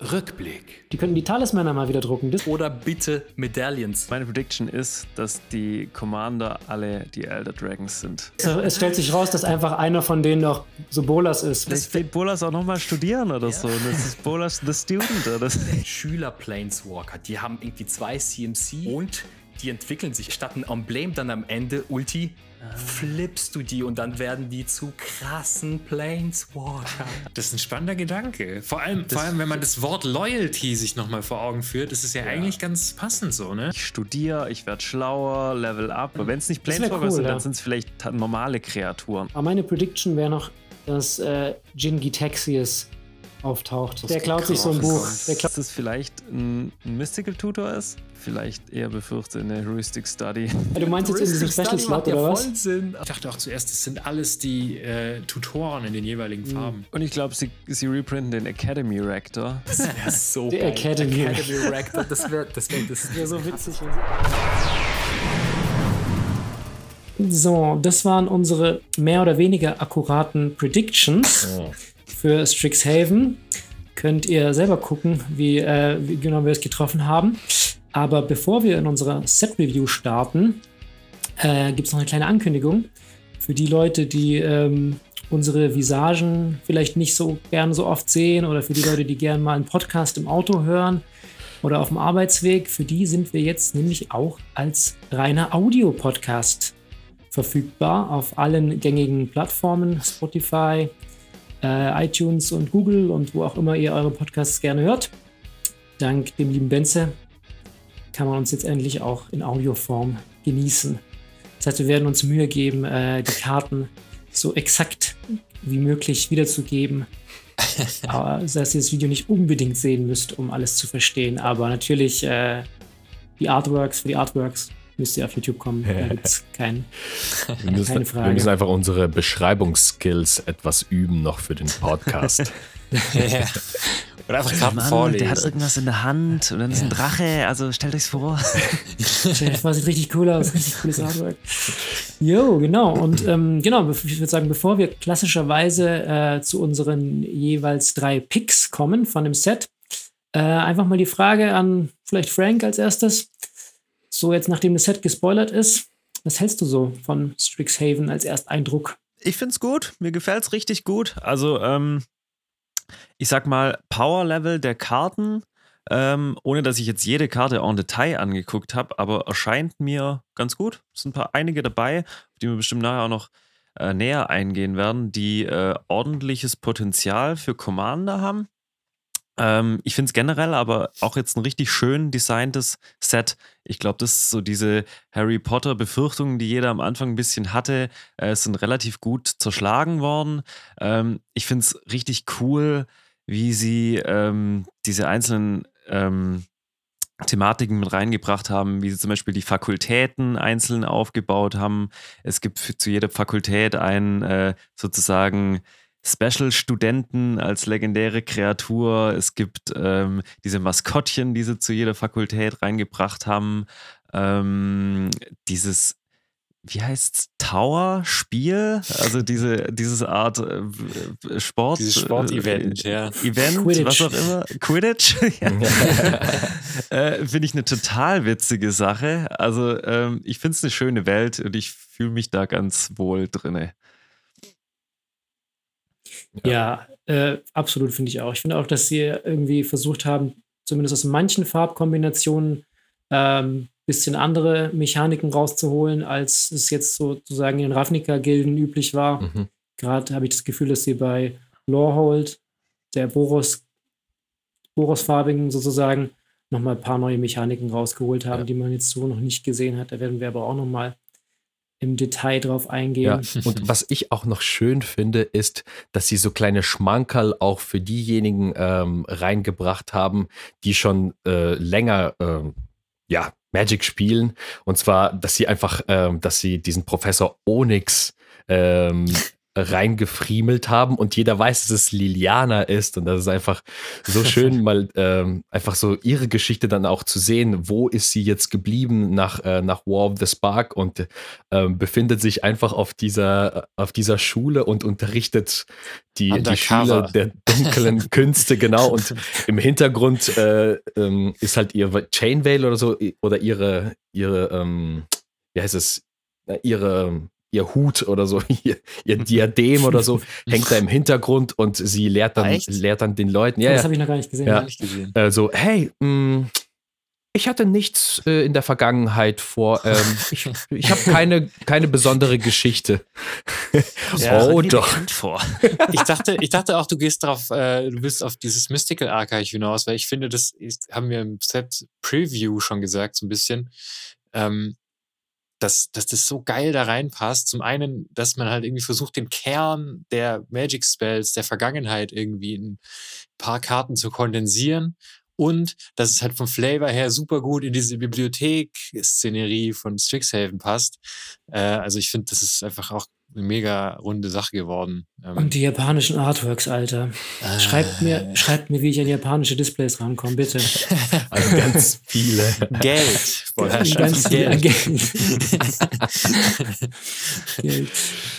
Rückblick. Die könnten die Talismänner mal wieder drucken. Das Oder bitte Medaillons. Meine Prediction ist, dass die Commander alle die Elder Dragons sind. es stellt sich raus, dass einfach einer von denen noch so Bolas ist. Vielleicht will Bolas auch nochmal studieren oder so. Das ist Bolas the Student. Oder? Schüler Planeswalker, die haben irgendwie zwei CMC und die entwickeln sich. Statt ein Emblem dann am Ende Ulti, flippst du die und dann werden die zu krassen Planeswalker. Das ist ein spannender Gedanke. Vor allem, vor allem wenn man das Wort Loyalty sich nochmal vor Augen führt, ist es ja, eigentlich ganz passend so, ne? Ich studiere, ich werde schlauer, level up. Aber wenn es nicht Das Planeswalker cool, sind, ja. dann sind es vielleicht normale Kreaturen. Aber meine Prediction wäre noch, dass äh, Jin Gitaxias auftaucht. Der klaut sich so ein. Buch. Der klaut Dass es vielleicht ein Mystical Tutor ist? Vielleicht eher befürchte eine Heuristic Study. du meinst jetzt in diesem Special Slot oder was? Sinn. Ich dachte auch zuerst, es sind alles die äh, Tutoren in den jeweiligen Farben. Und ich glaube, sie, sie reprinten den Academy Rector. Das wäre so geil. Academy. Academy Rector, das wäre das wär, das Ja, so witzig. So, das waren unsere mehr oder weniger akkuraten Predictions für Strixhaven. Könnt ihr selber gucken, wie, äh, wie genau wir es getroffen haben. Aber bevor wir in unserer Set-Review starten, äh, gibt es noch eine kleine Ankündigung für die Leute, die ähm, unsere Visagen vielleicht nicht so gern so oft sehen oder für die Leute, die gern mal einen Podcast im Auto hören oder auf dem Arbeitsweg. Für die sind wir jetzt nämlich auch als reiner Audio-Podcast verfügbar auf allen gängigen Plattformen, Spotify, äh, iTunes und Google und wo auch immer ihr eure Podcasts gerne hört. Dank dem lieben Benze kann man uns jetzt endlich auch in Audioform genießen. Das heißt, wir werden uns Mühe geben, äh, die Karten so exakt wie möglich wiederzugeben. Aber das heißt, ihr das Video nicht unbedingt sehen müsst, um alles zu verstehen. Aber natürlich äh, die Artworks, für die Artworks müsst ihr auf YouTube kommen. Da gibt es keinen. Wir müssen, Keine Frage. wir müssen einfach unsere Beschreibungsskills etwas üben noch für den Podcast. Oder einfach Karten vorlesen. der hat irgendwas in der Hand und dann ist ein Drache. Also stellt euch's vor. Chef, sieht richtig cool aus, richtig cooles Artwork. Jo, genau. Und ähm, genau, ich würde sagen, bevor wir klassischerweise äh, zu unseren jeweils drei Picks kommen von dem Set, äh, einfach mal die Frage an vielleicht Frank als erstes. So, jetzt nachdem das Set gespoilert ist, was hältst du so von Strixhaven als Ersteindruck? Ich find's gut. Mir gefällt's richtig gut. Also, ähm, ich sag mal, Power-Level der Karten, ähm, ohne dass ich jetzt jede Karte en Detail angeguckt habe, aber erscheint mir ganz gut. Es sind ein paar einige dabei, auf die wir bestimmt nachher auch noch äh, näher eingehen werden, die äh, ordentliches Potenzial für Commander haben. Ähm, ich finde es generell aber auch jetzt ein richtig schön designtes Set. Ich glaube, das ist so diese Harry Potter-Befürchtungen, die jeder am Anfang ein bisschen hatte, äh, sind relativ gut zerschlagen worden. Ähm, ich finde es richtig cool, wie sie ähm, diese einzelnen ähm, Thematiken mit reingebracht haben, wie sie zum Beispiel die Fakultäten einzeln aufgebaut haben. Es gibt für, zu jeder Fakultät einen äh, sozusagen Special-Studenten als legendäre Kreatur. Es gibt ähm, diese Maskottchen, die sie zu jeder Fakultät reingebracht haben. Ähm, dieses, wie heißt's, Tower-Spiel? Also diese, dieses Art äh, w- Sport. Dieses Sportevent, äh, ja. Event, Quidditch. was auch immer. Quidditch? äh, finde ich eine total witzige Sache. Also ähm, ich finde es eine schöne Welt und ich fühle mich da ganz wohl drinne. Ja, äh, absolut finde ich auch. Ich finde auch, dass sie irgendwie versucht haben, zumindest aus manchen Farbkombinationen ähm, bisschen andere Mechaniken rauszuholen, als es jetzt sozusagen in den Ravnica-Gilden üblich war. Mhm. Gerade habe ich das Gefühl, dass sie bei Lorehold, der Boros, Boros-farbigen sozusagen, nochmal ein paar neue Mechaniken rausgeholt haben, Ja. die man jetzt so noch nicht gesehen hat. Da werden wir aber auch nochmal im Detail drauf eingehen. Ja, und was ich auch noch schön finde, ist, dass sie so kleine Schmankerl auch für diejenigen ähm, reingebracht haben, die schon äh, länger ähm, ja, Magic spielen. Und zwar, dass sie einfach, ähm, dass sie diesen Professor Onyx ähm, reingefriemelt haben und jeder weiß, dass es Liliana ist und das ist einfach so schön, mal ähm, einfach so ihre Geschichte dann auch zu sehen, wo ist sie jetzt geblieben nach, äh, nach War of the Spark und ähm, befindet sich einfach auf dieser, auf dieser Schule und unterrichtet die, die Schüler der dunklen Künste, genau. Und im Hintergrund äh, ähm, ist halt ihr Chainveil oder so oder ihre, ihre ähm, wie heißt es, ihre ihr Hut oder so, ihr, ihr Diadem oder so, hängt da im Hintergrund und sie lehrt dann, lehrt dann den Leuten. Ja, das habe ich noch gar nicht gesehen. Ja. Nicht gesehen. Also, hey, mh, mm, ich hatte nichts äh, in der Vergangenheit vor. Ähm, ich ich habe keine, keine besondere Geschichte. Ja, oh doch. Vor. Ich dachte, ich dachte auch, du gehst drauf, äh, du bist auf dieses Mystical Archive hinaus, weil ich finde, das ist, haben wir im Set Preview schon gesagt, so ein bisschen. Ähm, dass, dass das so geil da reinpasst. Zum einen, dass man halt irgendwie versucht, den Kern der Magic Spells der Vergangenheit irgendwie in ein paar Karten zu kondensieren. Und dass es halt vom Flavor her super gut in diese Bibliothek-Szenerie von Strixhaven passt. Äh, also ich finde, das ist einfach auch eine mega runde Sache geworden. Ähm, Und die japanischen Artworks, Alter. Äh, schreibt, mir, schreibt mir, wie ich an japanische Displays rankomme, bitte. Also ganz viele. Geld. Boah, ganz Geld. Geld. Geld.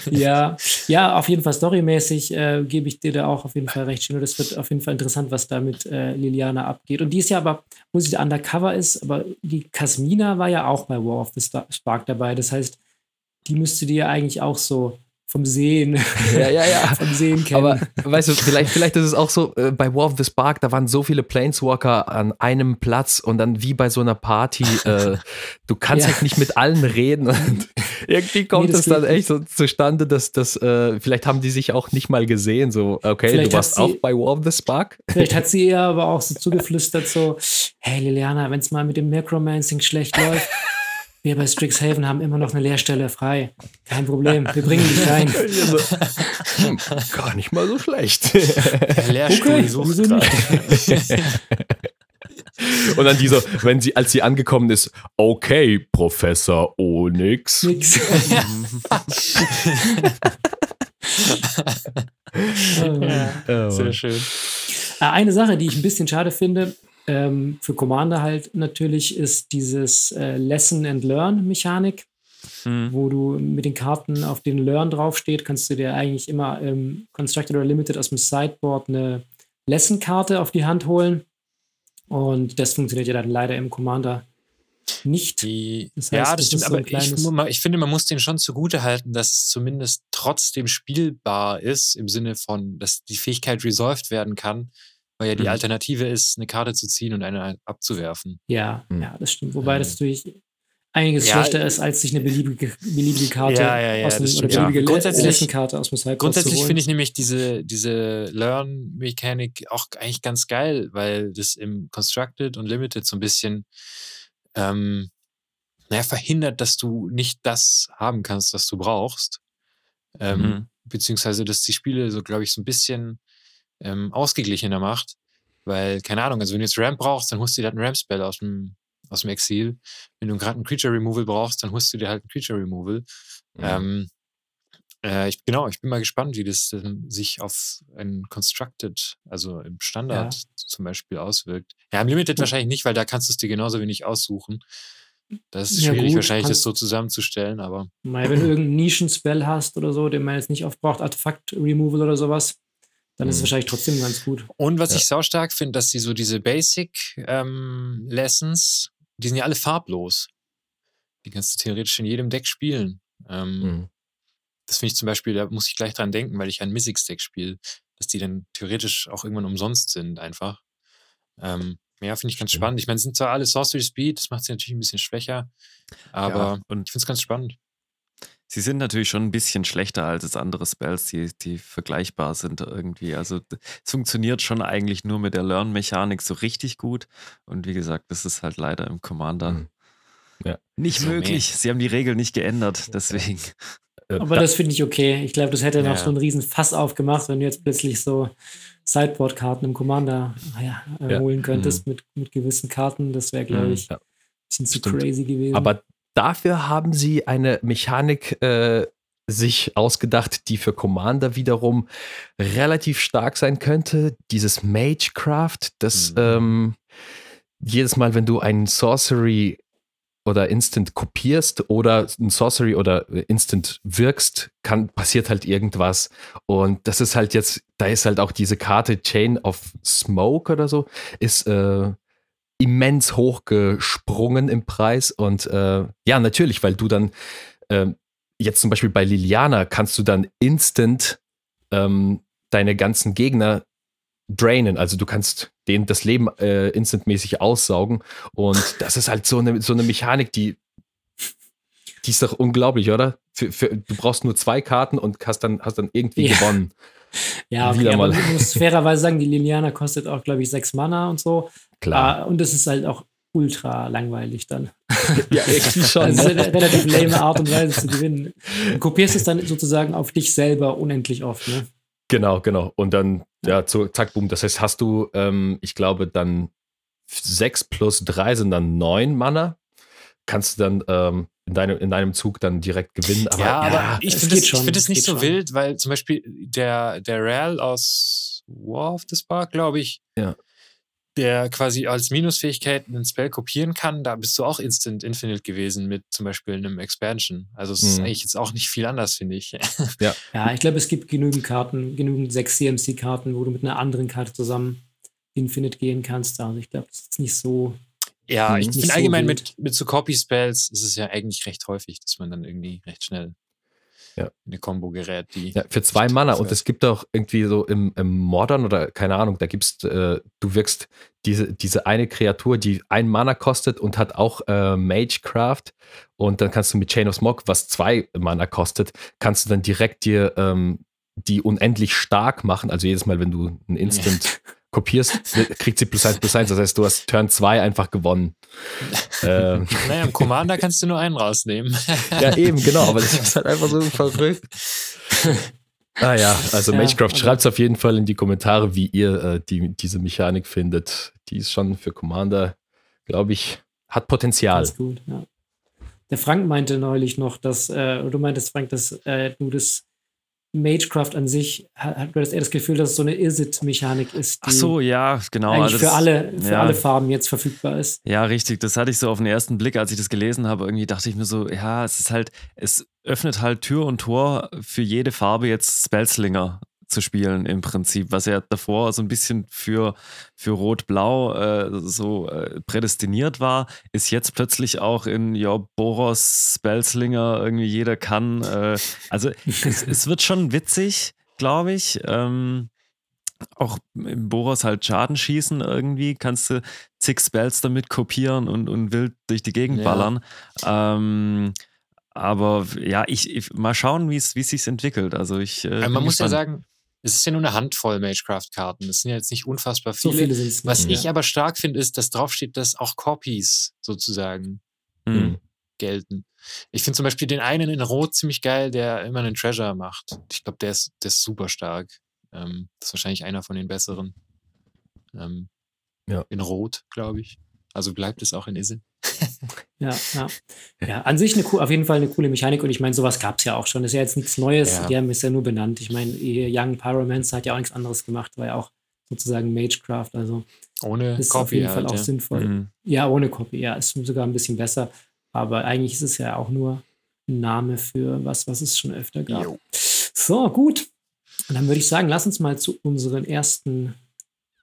Ja, ja, auf jeden Fall storymäßig äh, gebe ich dir da auch auf jeden Fall recht schön. Und das wird auf jeden Fall interessant, was da mit äh, Liliana abgeht. Und die ist ja aber, wo sie undercover ist, aber die Kasmina war ja auch bei War of the Spark dabei. Das heißt, die müsste dir ja eigentlich auch so vom Sehen, ja, ja, ja. vom Sehen kennen. Aber weißt du, vielleicht, vielleicht ist es auch so, äh, bei War of the Spark, da waren so viele Planeswalker an einem Platz und dann wie bei so einer Party, äh, du kannst ja. halt nicht mit allen reden und irgendwie kommt nee, es dann echt so zustande, dass das, äh, vielleicht haben die sich auch nicht mal gesehen, so, okay, vielleicht du warst sie, auch bei War of the Spark. Vielleicht hat sie ihr aber auch so zugeflüstert, so, hey Liliana, wenn es mal mit dem Necromancing schlecht läuft, wir bei Strixhaven haben immer noch eine Lehrstelle frei. Kein Problem, wir bringen dich rein. hm, gar nicht mal so schlecht. Lehrstuhl okay, sucht Und dann dieser, wenn sie, als sie angekommen ist, okay, Professor Onyx. Nix. ja, sehr schön. Äh, eine Sache, die ich ein bisschen schade finde, ähm, für Commander halt natürlich ist dieses äh, Lesson and Learn Mechanik, hm. wo du mit den Karten, auf denen Learn draufsteht, kannst du dir eigentlich immer ähm, Constructed oder Limited aus dem Sideboard eine Lesson-Karte auf die Hand holen. Und das funktioniert ja dann leider im Commander nicht. Die, das heißt, ja, das stimmt, so aber ich, ich, finde, man muss den schon zugute halten, dass es zumindest trotzdem spielbar ist, im Sinne von, dass die Fähigkeit resolved werden kann weil ja die mhm. Alternative ist, eine Karte zu ziehen und eine abzuwerfen. Ja, mhm. ja, das stimmt. Wobei das natürlich einiges ja, schlechter ist, als sich eine beliebige, beliebige Karte ja, ja, aus dem, oder beliebige grundsätzlich, Karte aus dem Sideboard Grundsätzlich finde ich nämlich diese, diese Learn-Mechanik auch eigentlich ganz geil, weil das im Constructed und Limited so ein bisschen ähm, naja, verhindert, dass du nicht das haben kannst, was du brauchst. Ähm, mhm. Beziehungsweise, dass die Spiele so, glaube ich, so ein bisschen ähm, ausgeglichener macht. Weil, keine Ahnung, also wenn du jetzt Ramp brauchst, dann holst du dir halt einen Ramp-Spell aus dem, aus dem Exil. Wenn du gerade einen Creature Removal brauchst, dann holst du dir halt einen Creature Removal. Mhm. Ähm, äh, ich, genau, ich bin mal gespannt, wie das ähm, sich auf ein Constructed, also im Standard ja. zum Beispiel auswirkt. Ja, im Limited oh. wahrscheinlich nicht, weil da kannst du es dir genauso wenig aussuchen. Das ist ja, schwierig, gut, wahrscheinlich das so zusammenzustellen, aber. Mal, wenn du irgendeinen Nischen-Spell hast oder so, den man jetzt nicht oft braucht, Artefakt-Removal oder sowas, dann ist es mhm. wahrscheinlich trotzdem ganz gut. Und was ja. ich sau stark finde, dass sie so diese Basic ähm, Lessons, die sind ja alle farblos. Die kannst du theoretisch in jedem Deck spielen. Ähm, mhm. Das finde ich zum Beispiel, da muss ich gleich dran denken, weil ich ein Mystics-Deck spiele, dass die dann theoretisch auch irgendwann umsonst sind, einfach. Ähm, ja, finde ich ganz Stimmt. spannend. Ich meine, sind zwar alle Sorcery Speed, das macht sie natürlich ein bisschen schwächer, aber ja, und ich finde es ganz spannend. Sie sind natürlich schon ein bisschen schlechter als andere Spells, die, die vergleichbar sind irgendwie. Also es funktioniert schon eigentlich nur mit der Learn-Mechanik so richtig gut. Und wie gesagt, das ist halt leider im Commander mhm. ja. nicht so möglich. Nee. Sie haben die Regel nicht geändert, deswegen. Äh, Aber das finde ich okay. Ich glaube, das hätte noch ja. so einen riesen Fass aufgemacht, wenn du jetzt plötzlich so Sideboard-Karten im Commander ja, ja. holen könntest mhm. mit, mit gewissen Karten. Das wäre, glaube mhm. ich, ein bisschen zu Stimmt. crazy gewesen. Aber dafür haben sie eine Mechanik äh, sich ausgedacht, die für Commander wiederum relativ stark sein könnte. Dieses Magecraft, das Mhm. ähm, jedes Mal, wenn du einen Sorcery oder Instant kopierst oder ein Sorcery oder Instant wirkst, kann, passiert halt irgendwas. Und das ist halt jetzt, da ist halt auch diese Karte Chain of Smoke oder so, ist äh, immens hochgesprungen im Preis. Und äh, ja, natürlich, weil du dann ähm, jetzt zum Beispiel bei Liliana kannst du dann instant ähm, deine ganzen Gegner drainen. Also du kannst denen das Leben äh, instantmäßig aussaugen. Und das ist halt so eine, so eine Mechanik, die, die ist doch unglaublich, oder? Für, für, du brauchst nur zwei Karten und hast dann, hast dann irgendwie Ja. gewonnen. Ja, okay, aber ich muss fairerweise sagen, die Liliana kostet auch, glaube ich, sechs Mana und so. Klar. Ah, und es ist halt auch ultra langweilig dann. ja, irgendwie schon. Also ne? eine relativ lame Art und Weise zu gewinnen. Du kopierst es dann sozusagen auf dich selber unendlich oft, ne? Genau, genau. Und dann, ja, zu, zack, boom. Das heißt, hast du, ähm, ich glaube, dann sechs plus drei sind dann neun Mana. Kannst du dann ähm, in, deinem, in deinem Zug dann direkt gewinnen. Aber, ja, aber ich es finde es ich find es es nicht so schon. wild, weil zum Beispiel der, der Real aus War of the Spark, glaube ich, Ja. der quasi als Minusfähigkeit einen Spell kopieren kann, da bist du auch Instant Infinite gewesen mit zum Beispiel einem Expansion. Also es ist Mhm. eigentlich jetzt auch nicht viel anders, finde ich. Ja, ich glaube, es gibt genügend Karten, genügend sechs CMC-Karten, wo du mit einer anderen Karte zusammen Infinite gehen kannst. Also ich glaube, das ist nicht so. Ja, ich finde so allgemein wild. mit, mit so Copy-Spells ist es ja eigentlich recht häufig, dass man dann irgendwie recht schnell Ja. in eine Combo gerät, die. Ja, für zwei Mana. Und es gibt auch irgendwie so im, im Modern oder keine Ahnung, da gibst äh, du wirkst diese, diese eine Kreatur, die ein Mana kostet und hat auch äh, Magecraft. Und dann kannst du mit Chain of Smog, was zwei Mana kostet, kannst du dann direkt dir ähm, die unendlich stark machen. Also jedes Mal, wenn du ein Instant kopierst, kriegt sie plus eins plus eins. Das heißt, du hast Turn 2 einfach gewonnen. ähm, Naja, im Commander kannst du nur einen rausnehmen. ja, eben, genau, aber das ist halt einfach so verrückt. Ah ja, also Ja, Magecraft, also- schreibt es auf jeden Fall in die Kommentare, wie ihr äh, die, diese Mechanik findet. Die ist schon für Commander, glaube ich, hat Potenzial. Ganz gut, ja. Der Frank meinte neulich noch, dass, äh, oder du meintest, Frank, dass äh, du das Magecraft an sich, hat, hast eher das Gefühl, dass es so eine Is-It-Mechanik ist, die Ach so, ja, genau. eigentlich also für das- alle, für ja. alle Farben jetzt verfügbar ist. Ja, richtig. Das hatte ich so auf den ersten Blick, als ich das gelesen habe. Irgendwie dachte ich mir so, ja, es ist halt, es öffnet halt Tür und Tor für jede Farbe jetzt Spellslinger zu spielen im Prinzip, was ja davor so ein bisschen für, für Rot-Blau äh, so äh, prädestiniert war, ist jetzt plötzlich auch in ja, Boros Spellslinger irgendwie jeder kann. Äh, also es, es wird schon witzig, glaube ich. Ähm, auch im Boros halt Schaden schießen irgendwie, kannst du zig Spells damit kopieren und, und wild durch die Gegend Ja. ballern. Ähm, aber ja, ich, ich mal schauen, wie es sich entwickelt. Also ich. Äh, bin man muss ja gespannt. sagen, es ist ja nur eine Handvoll Magecraft-Karten. Das sind ja jetzt nicht unfassbar So viele. viele sind es Was nicht. ich aber stark finde, ist, dass draufsteht, dass auch Copies sozusagen Mhm. gelten. Ich finde zum Beispiel den einen in Rot ziemlich geil, der immer einen Treasure macht. Ich glaube, der ist, der ist super stark. Ähm, das ist wahrscheinlich einer von den besseren. Ähm, Ja. In Rot, glaube ich. Also bleibt es auch in Isin. Ja, ja. ja, an sich eine, auf jeden Fall eine coole Mechanik und ich meine, sowas gab es ja auch schon. Das ist ja jetzt nichts Neues, Ja. die haben es ja nur benannt. Ich meine, Young Pyromancer hat ja auch nichts anderes gemacht, war ja auch sozusagen Magecraft, also Ohne ist auf Copy jeden Fall halt, auch ja. sinnvoll. Mhm. Ja, ohne Copy, ja, ist sogar ein bisschen besser, aber eigentlich ist es ja auch nur ein Name für was, was es schon öfter gab. Jo. So, gut. Und dann würde ich sagen, lass uns mal zu unseren ersten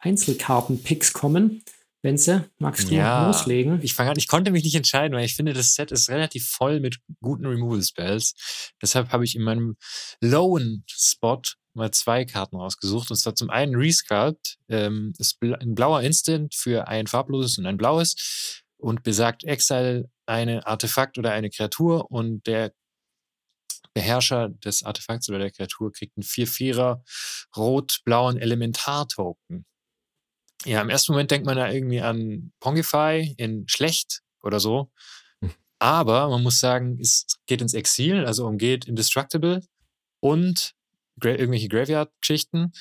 Einzelkarten-Picks kommen. Benze, magst du Ja, loslegen? Ich fange an, ich konnte mich nicht entscheiden, weil ich finde, das Set ist relativ voll mit guten Removal-Spells. Deshalb habe ich in meinem lowen Spot mal zwei Karten rausgesucht. Und zwar zum einen Resculpt, ähm, ist ein blauer Instant für ein farbloses und ein blaues und besagt Exile eine Artefakt oder eine Kreatur und der Beherrscher des Artefakts oder der Kreatur kriegt einen 4-4er rot-blauen Elementar-Token. Ja, im ersten Moment denkt man da irgendwie an Pongify in schlecht oder so. Hm. Aber man muss sagen, es geht ins Exil, also umgeht Indestructible und irgendwelche Graveyard-Geschichten.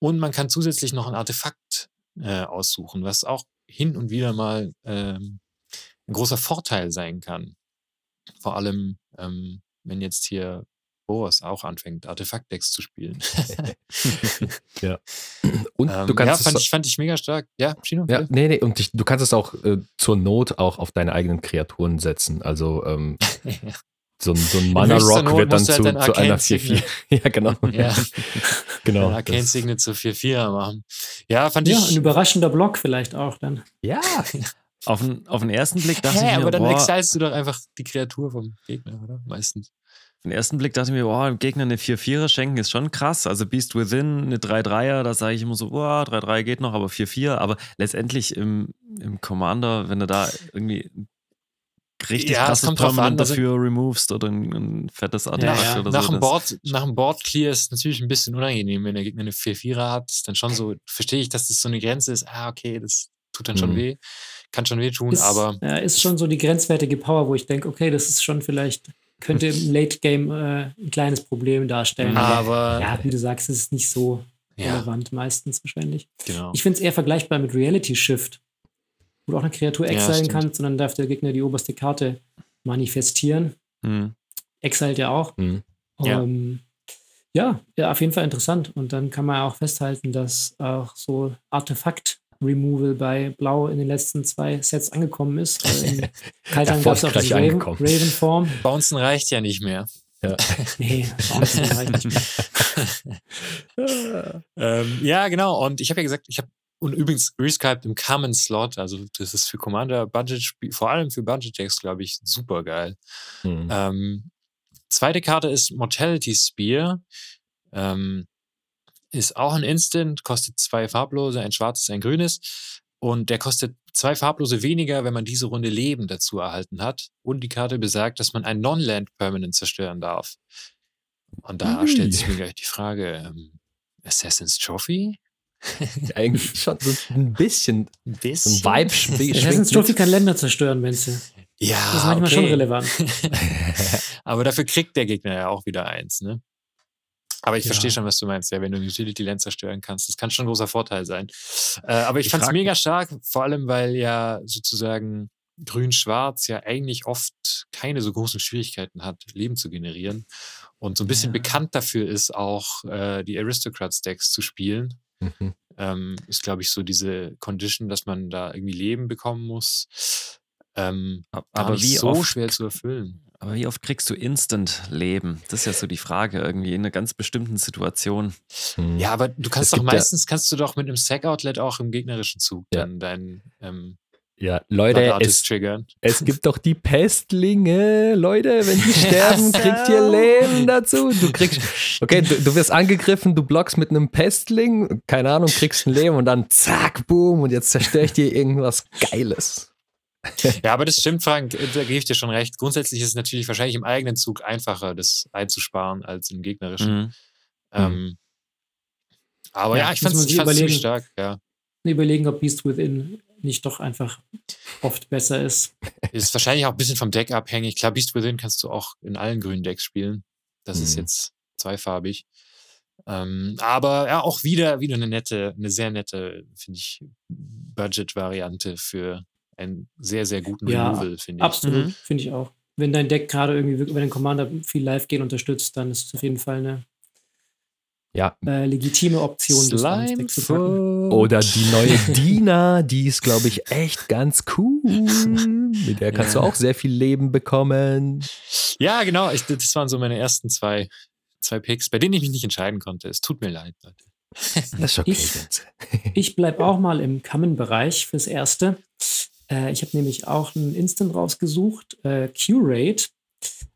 Und man kann zusätzlich noch ein Artefakt äh, aussuchen, was auch hin und wieder mal ähm, ein großer Vorteil sein kann. Vor allem, ähm, wenn jetzt hier Boris auch anfängt, Artefakt-Decks zu spielen. ja. Und Ähm, du kannst ja, es fand ich, fand ich mega stark. Ja, Chino? Ja, nee, nee, und dich, du kannst es auch äh, zur Not auch auf deine eigenen Kreaturen setzen. Also ähm, so, ein- so ein Mana-Rock Not wird dann zu, halt zu einer Arcane 4-4. Ja, genau. Ja. genau. Ein Arcane Signet zu 4-4 machen. Ja, fand Ja, ich. ein überraschender Block vielleicht auch dann. Ja, Auf den, auf den ersten Blick dachte Hä, ich mir, aber dann boah, exilst du doch einfach die Kreatur vom Gegner, oder? Meistens. Den ersten Blick dachte ich mir, boah, dem Gegner eine 4-4er schenken ist schon krass. Also Beast Within, eine 3-3er, da sage ich immer so, boah, 3-3 geht noch, aber 4-4. Aber letztendlich im, im Commander, wenn du da irgendwie richtig Ja, es krasses Permanent an, also- dafür removest oder ein, ein fettes Artefakt ja. oder nach, so. dem Board, nach dem Board Clear ist es natürlich ein bisschen unangenehm, wenn der Gegner eine 4-4er hat. Ist dann schon so, verstehe ich, dass das so eine Grenze ist. Ah, okay, das tut dann schon Mhm. weh. Kann schon weh tun, Ist, aber ja, ist schon so die grenzwertige Power, wo ich denke, okay, das ist schon vielleicht, könnte im Late Game äh, ein kleines Problem darstellen. aber ja, wie du sagst, es ist nicht so ja, relevant meistens wahrscheinlich. genau. Ich finde es eher vergleichbar mit Reality Shift, wo du auch eine Kreatur Ja, exilen stimmt. kannst und dann darf der Gegner die oberste Karte manifestieren. Hm. Exiled ja auch. Mhm. Ja. Ähm, ja, ja, auf jeden Fall interessant. Und dann kann man auch festhalten, dass auch so Artefakt-Removal bei Blau in den letzten zwei Sets angekommen ist. Äh, in Kaltern gab es auch Raven, angekommen. Raven-Form. Bouncen reicht ja nicht mehr. Nee, Bouncen reicht nicht mehr. Ähm, ja, genau. Und ich habe ja gesagt, ich habe und übrigens rescribed im Common Slot, also das ist für Commander Budget, Spiel- vor allem für Budget Decks, glaube ich, super geil. Mhm. Ähm, zweite Karte ist Mortality Spear. Ähm, ist auch ein Instant, kostet zwei farblose, ein schwarzes, ein grünes. Und der kostet zwei farblose weniger, wenn man diese Runde Leben dazu erhalten hat. Und die Karte besagt, dass man ein Non-Land Permanent zerstören darf. Und da Ui. stellt sich mir gleich die Frage, ähm, Assassin's Trophy? Eigentlich schon so ein bisschen Ein so ein bisschen? Vibe schwingt. Assassin's Trophy kann Länder zerstören, wenn sie. Ja, Das ist manchmal okay. schon relevant. Aber dafür kriegt der Gegner ja auch wieder eins, ne? Aber ich Ja. verstehe schon, was du meinst, ja, wenn du ein Utility Land zerstören kannst. Das kann schon ein großer Vorteil sein. Äh, aber ich, Ich fand es mega stark, vor allem, weil ja sozusagen Grün-Schwarz ja eigentlich oft keine so großen Schwierigkeiten hat, Leben zu generieren. Und so ein bisschen Ja. bekannt dafür ist, auch äh, die Aristocrats-Decks zu spielen. Mhm. Ähm, ist, glaube ich, so diese Condition, dass man da irgendwie Leben bekommen muss. Ähm, Aber wie so oft schwer zu erfüllen. Aber wie oft kriegst du Instant-Leben? Das ist ja so die Frage irgendwie in einer ganz bestimmten Situation. Mhm. Ja, aber du kannst Es doch gibt ja- meistens, kannst du doch mit einem Sack-Outlet auch im gegnerischen Zug Ja. dann deinen ähm, Ja, Leute, es, triggern. es gibt doch die Pestlinge. Leute, wenn die sterben, kriegt ihr Leben dazu. Du kriegst, okay, du, du wirst angegriffen, du blockst mit einem Pestling, keine Ahnung, kriegst ein Leben und dann zack, boom, und jetzt zerstöre ich dir irgendwas Geiles. Ja, aber das stimmt, Frank, äh, da gebe ich dir schon recht. Grundsätzlich ist es natürlich wahrscheinlich im eigenen Zug einfacher, das einzusparen als im gegnerischen. Mhm. Ähm, aber Ja, ja, ich fand es ziemlich stark, ja. Überlegen, ob Beast Within nicht doch einfach oft besser ist. Ist wahrscheinlich auch ein bisschen vom Deck abhängig. Klar, Beast Within kannst du auch in allen grünen Decks spielen. Das ist Mhm. jetzt zweifarbig. Ähm, aber ja, auch wieder, wieder eine nette, eine sehr nette, finde ich, Budget-Variante für einen sehr, sehr guten Ja, Removal, finde ich. Absolut, Mhm. finde ich auch. Wenn dein Deck gerade irgendwie, wirklich- wenn dein Commander viel Live-Gehen unterstützt, dann ist es auf jeden Fall eine Ja. äh, legitime Option, Slime. Oder die neue Dina, die ist, glaube ich, echt ganz cool. Mit der kannst Ja. du auch sehr viel Leben bekommen. Ja, genau. Ich, das waren so meine ersten zwei, zwei Picks, bei denen ich mich nicht entscheiden konnte. Es tut mir leid, Leute. Das ist okay. Ich-. Ich bleibe auch mal im Common-Bereich fürs Erste. Äh, ich habe nämlich auch ein Instant rausgesucht. Äh, Curate.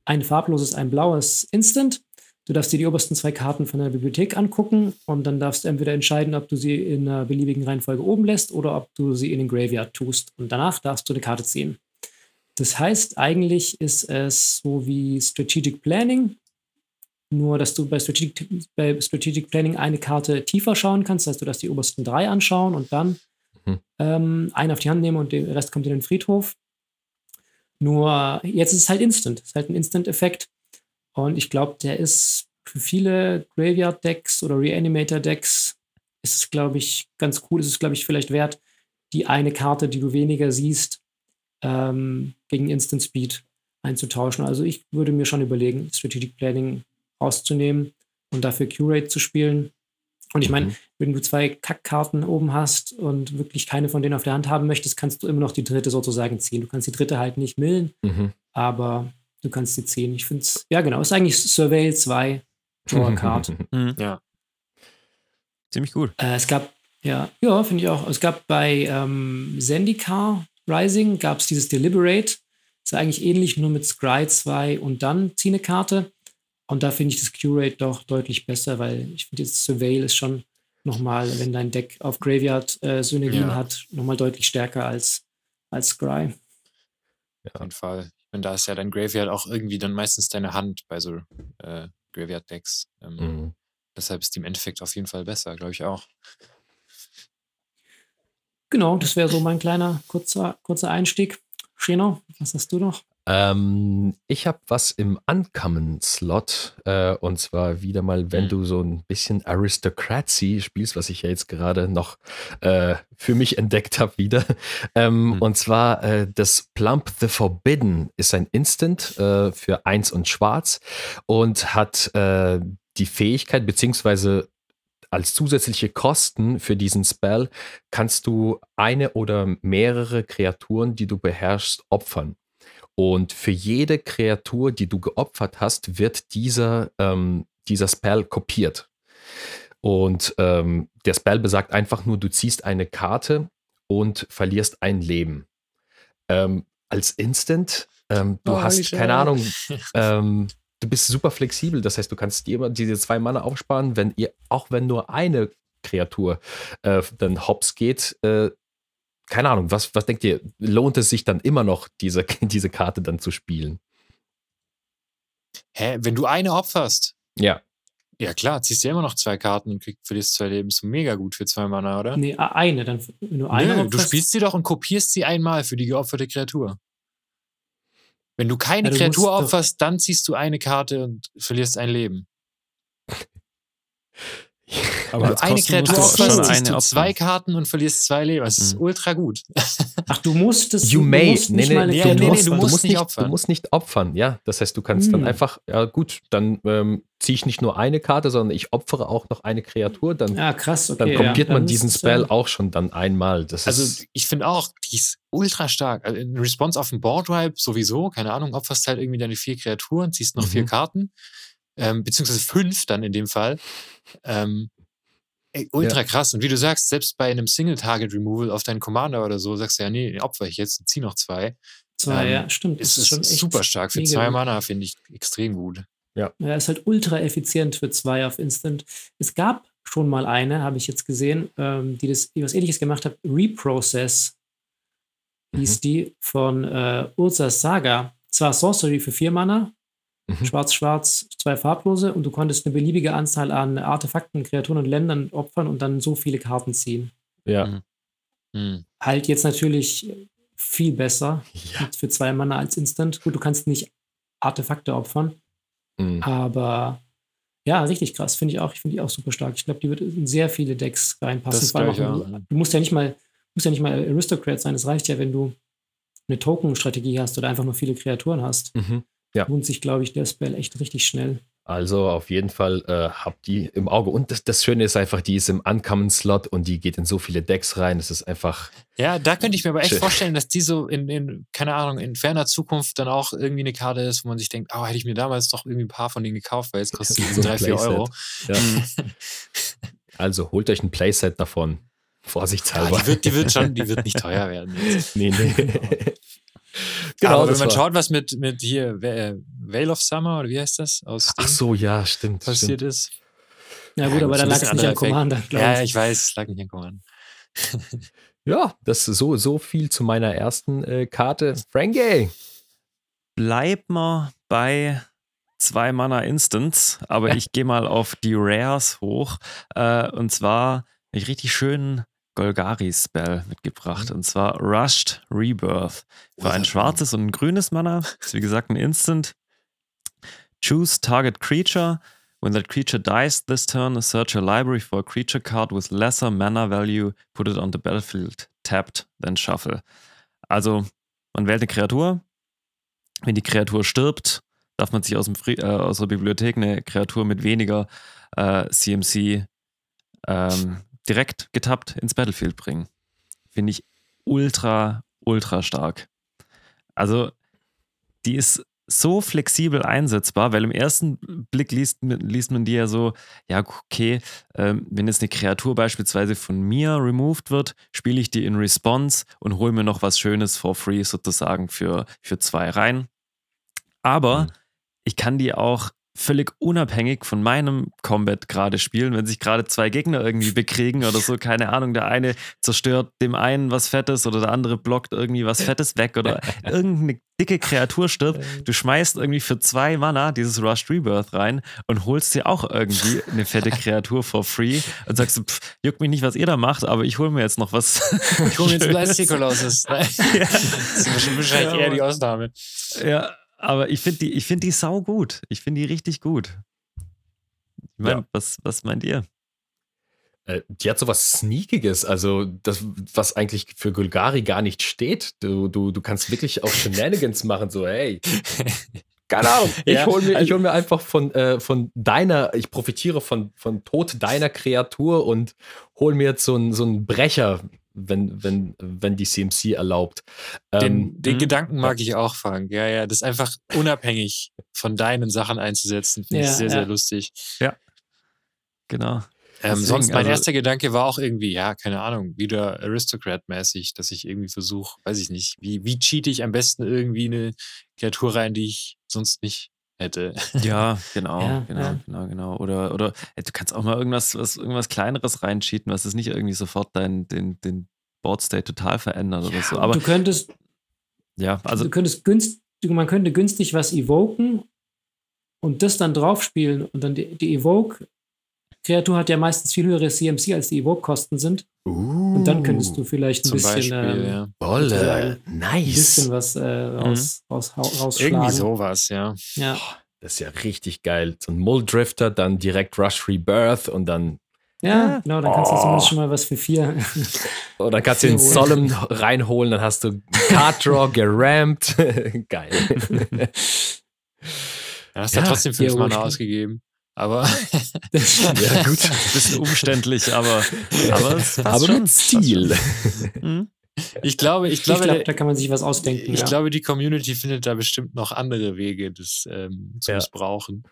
Ein farbloses, ein blaues Instant. Du darfst dir die obersten zwei Karten von der Bibliothek angucken und dann darfst du entweder entscheiden, ob du sie in einer beliebigen Reihenfolge oben lässt oder ob du sie in den Graveyard tust. Und danach darfst du eine Karte ziehen. Das heißt, eigentlich ist es so wie Strategic Planning, nur dass du bei Strategic, bei Strategic Planning eine Karte tiefer schauen kannst. Das heißt, du darfst die obersten drei anschauen und dann Mhm. ähm, einen auf die Hand nehmen und der Rest kommt in den Friedhof. Nur jetzt ist es halt instant. Es ist halt ein Instant-Effekt. Und ich glaube, der ist für viele Graveyard-Decks oder Reanimator-Decks ist es, glaube ich, ganz cool. Ist es, glaube ich, vielleicht wert, die eine Karte, die du weniger siehst, ähm, gegen Instant Speed einzutauschen. Also ich würde mir schon überlegen, Strategic Planning rauszunehmen und dafür Curate zu spielen. Und ich meine, Mhm. wenn du zwei Kackkarten oben hast und wirklich keine von denen auf der Hand haben möchtest, kannst du immer noch die dritte sozusagen ziehen. Du kannst die dritte halt nicht millen, Mhm. aber du kannst sie ziehen. Ich finde es, ja genau, ist eigentlich Surveil 2 Draw a Card. Mhm. Ja. Ziemlich gut. Äh, es gab, ja, ja, finde ich auch. Es gab bei ähm, Zendikar Rising gab es dieses Deliberate. Ist ja eigentlich ähnlich, nur mit Scry 2 und dann zieh eine Karte. Und da finde ich das Curate doch deutlich besser, weil ich finde jetzt Surveil ist schon nochmal, wenn dein Deck auf Graveyard-Synergien Ja. hat, nochmal deutlich stärker als, als Scry. Auf jeden Fall. Ich meine, da ist ja dein Graveyard auch irgendwie dann meistens deine Hand bei so äh, Graveyard-Decks. Ähm, Mhm. Deshalb ist die im Endeffekt auf jeden Fall besser, glaube ich auch. Genau, das wäre so mein kleiner kurzer, kurzer Einstieg. Scheno, was hast du noch? Ähm, ich habe was im Uncommon-Slot äh, und zwar wieder mal, wenn Mhm. du so ein bisschen Aristocracy spielst, was ich ja jetzt gerade noch äh, für mich entdeckt habe wieder. Ähm, Mhm. Und zwar äh, das Plump the Forbidden ist ein Instant äh, für eins und schwarz und hat äh, die Fähigkeit, beziehungsweise als zusätzliche Kosten für diesen Spell kannst du eine oder mehrere Kreaturen, die du beherrschst, opfern. Und für jede Kreatur, die du geopfert hast, wird dieser, ähm, dieser Spell kopiert. Und ähm, der Spell besagt einfach nur, du ziehst eine Karte und verlierst ein Leben. Ähm, als Instant, ähm, du Oh, hast, keine Ahnung, ähm, du bist super flexibel. Das heißt, du kannst dir immer diese zwei Mana aufsparen, wenn ihr, auch wenn nur eine Kreatur äh, dann hops geht, äh, keine Ahnung, was, was denkt ihr, lohnt es sich dann immer noch, diese, diese Karte dann zu spielen? Hä, wenn du eine opferst, Ja. ja klar, ziehst du ja immer noch zwei Karten und kriegst, verlierst zwei Leben. Ist mega gut für zwei Mana, oder? Nee, eine. Dann, wenn du eine Nö, du opferst- spielst sie doch und kopierst sie einmal für die geopferte Kreatur. Wenn du keine Ja, du Kreatur opferst, dann ziehst du eine Karte und verlierst ein Leben. Aber Wenn als du eine Kreatur eine du zwei Karten und verlierst zwei Leben. Das ist Mhm. ultra gut. Ach, du musst es. You du may. musst Nee, nee, nee, nee, du musst nicht opfern. Du musst nicht opfern, ja. Das heißt, du kannst dann Hm. einfach, ja gut, dann ähm, ziehe ich nicht nur eine Karte, sondern ich opfere auch noch eine Kreatur, dann, Ja, krass, okay. dann ja. kopiert man Dann diesen Spell ja- auch schon dann einmal. Das Also ich finde auch, die ist ultra stark. Also in Response auf den Board Wipe sowieso, keine Ahnung, opferst halt irgendwie deine vier Kreaturen, ziehst noch Mhm. vier Karten, ähm, beziehungsweise fünf dann in dem Fall. Ähm, ey, ultra krass. Und wie du sagst, selbst bei einem Single-Target-Removal auf deinen Commander oder so, sagst du ja, nee, den opfer ich jetzt und zieh noch zwei. Zwei, ähm, ja, stimmt. Ist, ist schon echt super stark. Für zwei. Mana finde ich extrem gut. Ja, ist halt ultra effizient für zwei auf Instant. Es gab schon mal eine, habe ich jetzt gesehen, ähm, die das die was ähnliches gemacht hat. Reprocess hieß die von äh, Ursas Saga. Zwar Sorcery für vier Mana, Mhm. schwarz-schwarz, zwei farblose und du konntest eine beliebige Anzahl an Artefakten, Kreaturen und Ländern opfern und dann so viele Karten ziehen. ja. Hm. Halt jetzt natürlich viel besser ja. für zwei Mana als Instant. Gut, du kannst nicht Artefakte opfern, Mhm. aber ja, richtig krass. Finde ich auch. Ich finde die auch super stark. Ich glaube, die wird in sehr viele Decks reinpassen. Das Vor allem glaub ich auch, wenn auch. du, du musst ja nicht mal, musst ja nicht mal Aristocrat sein. Es reicht ja, wenn du eine Token-Strategie hast oder einfach nur viele Kreaturen hast. Mhm. Ja. Lohnt sich, glaube ich, der Spell echt richtig schnell. Also auf jeden Fall äh, habt die im Auge. Und das, das Schöne ist einfach, die ist im Uncommon-Slot und die geht in so viele Decks rein. Es ist einfach, Ja, da könnte ich mir aber echt Schön. vorstellen, dass die so in, in, keine Ahnung, in ferner Zukunft dann auch irgendwie eine Karte ist, wo man sich denkt, oh, hätte ich mir damals doch irgendwie ein paar von denen gekauft, weil jetzt kostet die So drei, vier. Euro. ja. also holt euch ein Playset davon. Ja, Vorsichtshalber. die, wird, die wird schon, die wird nicht teuer werden. Jetzt. nee, nee. aber wenn das man war- schaut, was mit, mit hier äh, Veil of Summer oder wie heißt das aus Ach so, ja, stimmt. passiert stimmt. ist. Ja, Ja, gut, gut, aber da lag es nicht Effekt. Commander, Ja, ich. ich weiß, es lag nicht an Command. Ja, das ist so, so viel zu meiner ersten äh, Karte. Frankie! Bleib mal bei zwei Mana Instants, aber ich gehe mal auf die Rares hoch. Äh, und zwar hab ich richtig schönen Golgari-Spell mitgebracht. Und zwar Rushed Rebirth. Für ein schwarzes und ein grünes Mana. Ist wie gesagt ein Instant. Choose target creature. When that creature dies this turn, search your library for a creature card with lesser mana value, put it on the battlefield, tapped, then shuffle. Also, man wählt eine Kreatur. Wenn die Kreatur stirbt, darf man sich aus, dem Fri äh, aus der Bibliothek eine Kreatur mit weniger äh, CMC ähm, direkt getappt ins Battlefield bringen. Finde ich ultra, ultra stark. Also, die ist so flexibel einsetzbar, weil im ersten Blick liest, liest man die ja so, ja, okay, ähm, wenn jetzt eine Kreatur beispielsweise von mir removed wird, spiele ich die in Response und hole mir noch was Schönes for free sozusagen für, für zwei rein. Aber mhm. ich kann die auch völlig unabhängig von meinem Combat gerade spielen, wenn sich gerade zwei Gegner irgendwie bekriegen oder so, keine Ahnung, der eine zerstört dem einen was Fettes oder der andere blockt irgendwie was Fettes weg oder irgendeine dicke Kreatur stirbt, du schmeißt irgendwie für zwei Mana dieses Rushed Rebirth rein und holst dir auch irgendwie eine fette Kreatur for free und sagst, pff, juckt mich nicht, was ihr da macht, aber ich hole mir jetzt noch was. Ich hole mir jetzt Blast Colossus. ja. Das ist wahrscheinlich eher die Ausnahme. Ja, aber ich finde die, ich find die sau gut. Ich finde die richtig gut. Ich meine, ja. was, was meint ihr? Äh, die hat so was Sneakiges, also das, was eigentlich für Gulgari gar nicht steht. Du, du, du kannst wirklich auch Shenanigans machen, so, hey. Keine Ahnung. Ich ja, hole mir, also, hol mir einfach von, äh, von deiner, ich profitiere von, von Tod deiner Kreatur und hole mir jetzt so einen so Brecher wenn, wenn, wenn die CMC erlaubt. Den, ähm, den mhm. Gedanken mag ich auch, Frank. Ja, ja, das einfach unabhängig von deinen Sachen einzusetzen, finde ja, ich sehr, ja. sehr lustig. Ja. Genau. Ähm, sonst mein also, erster Gedanke war auch irgendwie, ja, keine Ahnung, wieder Aristocrat-mäßig, dass ich irgendwie versuche, weiß ich nicht, wie, wie cheat ich am besten irgendwie eine Kreatur rein, die ich sonst nicht hätte. Ja, genau, ja, genau, ja. genau, genau. Oder, oder du kannst auch mal irgendwas, was, irgendwas Kleineres reinschieten, was es nicht irgendwie sofort dein, den, den Board State total verändert ja, oder so. Aber du könntest, ja, also du könntest günstig, man könnte günstig was evoken und das dann draufspielen und dann die, die Evoke Kreatur hat ja meistens viel höhere CMC als die Evoke-Kosten sind. Uh, und dann könntest du vielleicht ein bisschen Beispiel, ähm. Bolle, nice. Ein bisschen was äh, raus, mhm. raus, rausschlagen. Irgendwie sowas, ja. Ja. Das ist ja richtig geil. So ein Mull-Drifter, dann direkt Rush Rebirth und dann. Ja, genau, dann kannst oh. du zumindest schon mal was für vier. Oder dann kannst du den Solemn reinholen, dann hast du Card Draw gerampt. geil. Ja, hast ja, ja trotzdem fünf Mana ausgegeben. Aber ja, gut, ein bisschen umständlich, aber, aber, aber schon, mit Stil. Hm? Ich glaube, ich glaube, ich glaube, da kann man sich was ausdenken. Ich ja. glaube, die Community findet da bestimmt noch andere Wege des ähm, zu ja. missbrauchen.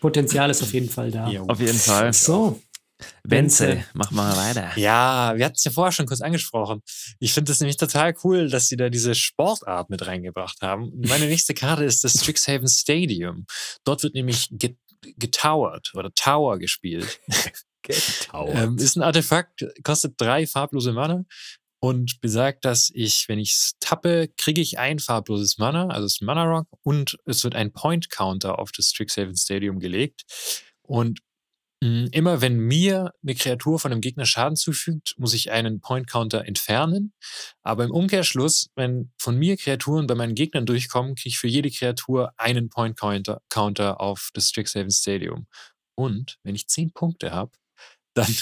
Potenzial ist auf jeden Fall da. Ja, auf jeden Fall. So. Benze, mach mal weiter. Ja, wir hatten es ja vorher schon kurz angesprochen. Ich finde es nämlich total cool, dass sie da diese Sportart mit reingebracht haben. Meine nächste Karte ist das Strixhaven Stadium. Dort wird nämlich get getowert oder Tower gespielt. getowert. ähm, ist ein Artefakt, kostet drei farblose Mana und besagt, dass ich, wenn ich es tappe, kriege ich ein farbloses Mana, also das Mana Rock, und es wird ein Point Counter auf das Strixhaven Stadium gelegt. Und immer wenn mir eine Kreatur von einem Gegner Schaden zufügt, muss ich einen Point Counter entfernen. Aber im Umkehrschluss, wenn von mir Kreaturen bei meinen Gegnern durchkommen, kriege ich für jede Kreatur einen Point Counter, Counter auf das Strixhaven Stadium. Und wenn ich zehn Punkte habe, dann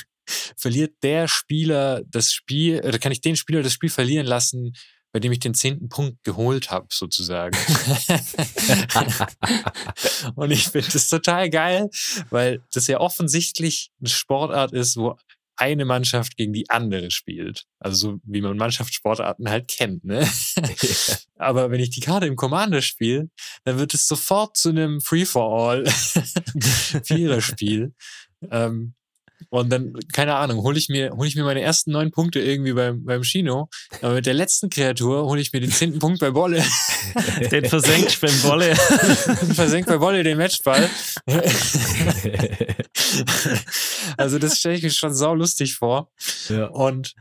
verliert der Spieler das Spiel, oder kann ich den Spieler das Spiel verlieren lassen, bei dem ich den zehnten Punkt geholt habe, sozusagen. und ich finde das total geil, weil das ja offensichtlich eine Sportart ist, wo eine Mannschaft gegen die andere spielt. Also so wie man Mannschaftssportarten halt kennt, ne? Aber wenn ich die Karte im Commander spiele, dann wird es sofort zu einem Free-for-All Vierer-Spiel. Ähm, und dann, keine Ahnung, hole ich mir, hole ich mir meine ersten neun Punkte irgendwie beim, beim Chino. Aber mit der letzten Kreatur hole ich mir den zehnten Punkt bei Bolle. Den versenkt beim Bolle. versenkt bei Bolle den Matchball. also, das stelle ich mir schon sau lustig vor. Ja. Und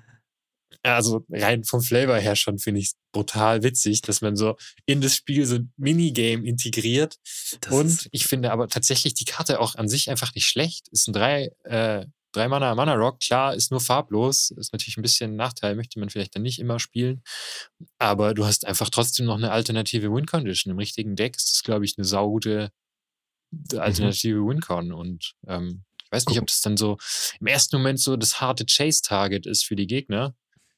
also rein vom Flavor her schon finde ich es brutal witzig, dass man so in das Spiel so ein Minigame integriert. Das und ich finde aber tatsächlich die Karte auch an sich einfach nicht schlecht. Ist ein drei, äh, drei Mana Mana Rock, klar, ist nur farblos, ist natürlich ein bisschen ein Nachteil, möchte man vielleicht dann nicht immer spielen. Aber du hast einfach trotzdem noch eine alternative Win Condition. Im richtigen Deck ist das, glaube ich, eine saugute mhm. alternative mhm. Win-Con. Und ähm, ich weiß nicht, ob das dann so im ersten Moment so das harte Chase-Target ist für die Gegner.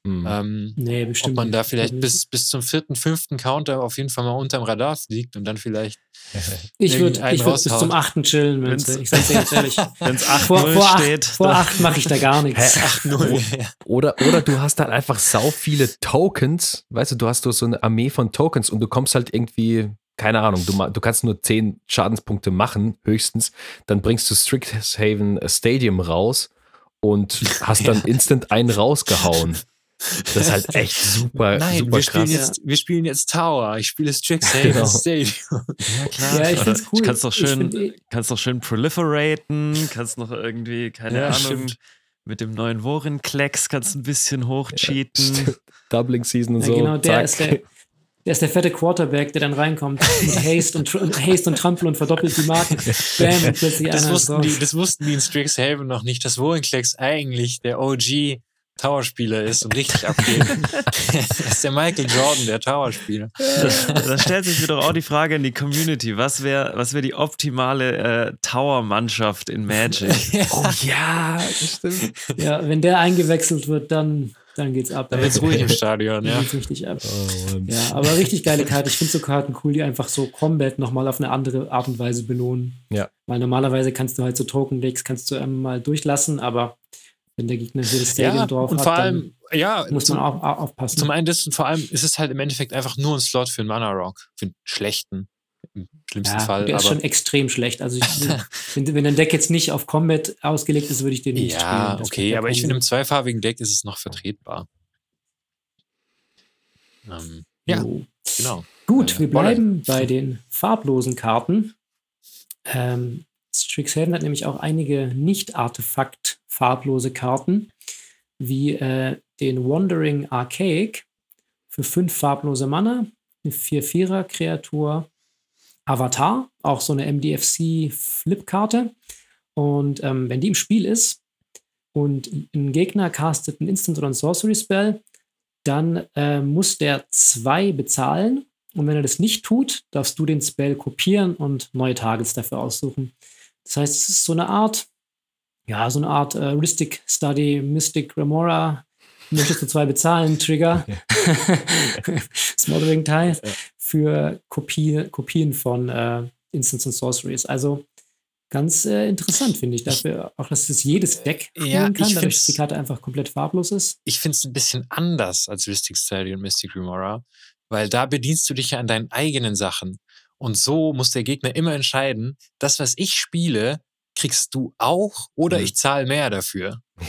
Hm. Ähm, Nee, bestimmt. ob man da vielleicht bis, bis zum vierten, fünften Counter auf jeden Fall mal unterm Radar fliegt und dann vielleicht. Ich würde würd bis zum achten chillen, wenn's, Wenn's- ich sag's dir ganz ehrlich. Wenn es vor 8-0 vor acht, steht, vor acht mache ich da gar nichts. Hä? 8-0. Oder, oder du hast dann einfach sau viele Tokens, weißt du, du hast so eine Armee von Tokens und du kommst halt irgendwie, keine Ahnung, du, du kannst nur 10 Schadenspunkte machen, höchstens, dann bringst du Strixhaven Stadium raus und hast dann instant einen rausgehauen. Das ist halt echt super, Nein, super wir spielen, krass. jetzt, wir spielen jetzt Tower. Ich spiele Strixhaven Genau. Stadium. Ja, klar. Ja, ich find's cool. Kannst doch Ich schön, find eh- kannst doch schön proliferaten, kannst noch irgendwie, keine Ja, Ahnung, stimmt. mit dem neuen Worin-Klecks kannst ein bisschen hochcheaten. Doubling Season und Ja, so. genau, der zack. ist der, der ist der fette Quarterback, der dann reinkommt mit Haste und, und Haste und Trampel und verdoppelt die Marken. Bam, und plötzlich Das einer wussten, die, das wussten die in Strixhaven noch nicht, dass Wohenklecks eigentlich der OG Tower-Spieler ist und richtig abgeht. das ist der Michael Jordan, der Tower-Spieler. da stellt sich mir doch auch die Frage in die Community, was wäre was wär die optimale äh, Tower-Mannschaft in Magic? Oh ja, das stimmt. Ja, wenn der eingewechselt wird, dann, dann geht's ab. Da wird's ruhig im Stadion, Dann ja. geht's richtig ab. Oh. Ja, aber richtig geile Karte. Ich finde so Karten cool, die einfach so Combat nochmal auf eine andere Art und Weise belohnen. Ja. Weil normalerweise kannst du halt so Token-Decks kannst du einmal durchlassen, aber wenn der Gegner jedes Stadium Ja, drauf und hat, vor dann allem, ja, muss man zum, auch, auch aufpassen. zum einen das und vor allem ist es halt im Endeffekt einfach nur ein Slot für einen Mana-Rock. Für einen schlechten, im schlimmsten ja, Fall. der ist schon extrem schlecht. Also ich, wenn, wenn dein Deck jetzt nicht auf Combat ausgelegt ist, würde ich den nicht spielen. ja, okay, aber ich finde, im zweifarbigen Deck ist es noch vertretbar. Ähm, ja, Jo. genau. Gut, Äh, wir bleiben bei den farblosen Karten. Ähm, Strixhaven hat nämlich auch einige nicht-Artefakt farblose Karten, wie äh, den Wandering Archaic für fünf farblose Mana, eine 4-4er-Kreatur, Avatar, auch so eine MDFC-Flip-Karte. Und ähm, wenn die im Spiel ist und ein Gegner castet ein Instant oder ein Sorcery Spell, dann äh, muss der zwei bezahlen. Und wenn er das nicht tut, darfst du den Spell kopieren und neue Targets dafür aussuchen. Das heißt, es ist so eine Art, ja, so eine Art äh, Ristic Study, Mystic Remora. Möchtest du zwei bezahlen, Trigger, Smothering Tithe, für Kopie, Kopien von äh, Instants und Sorceries. Also ganz äh, interessant, finde ich. Dafür auch, dass es jedes Deck spielen Ja, kann, dadurch, dass die Karte einfach komplett farblos ist. ich finde es ein bisschen anders als Mystic Study und Mystic Remora, weil da bedienst du dich ja an deinen eigenen Sachen. Und so muss der Gegner immer entscheiden, das, was ich spiele, kriegst du auch oder Mhm. ich zahle mehr dafür.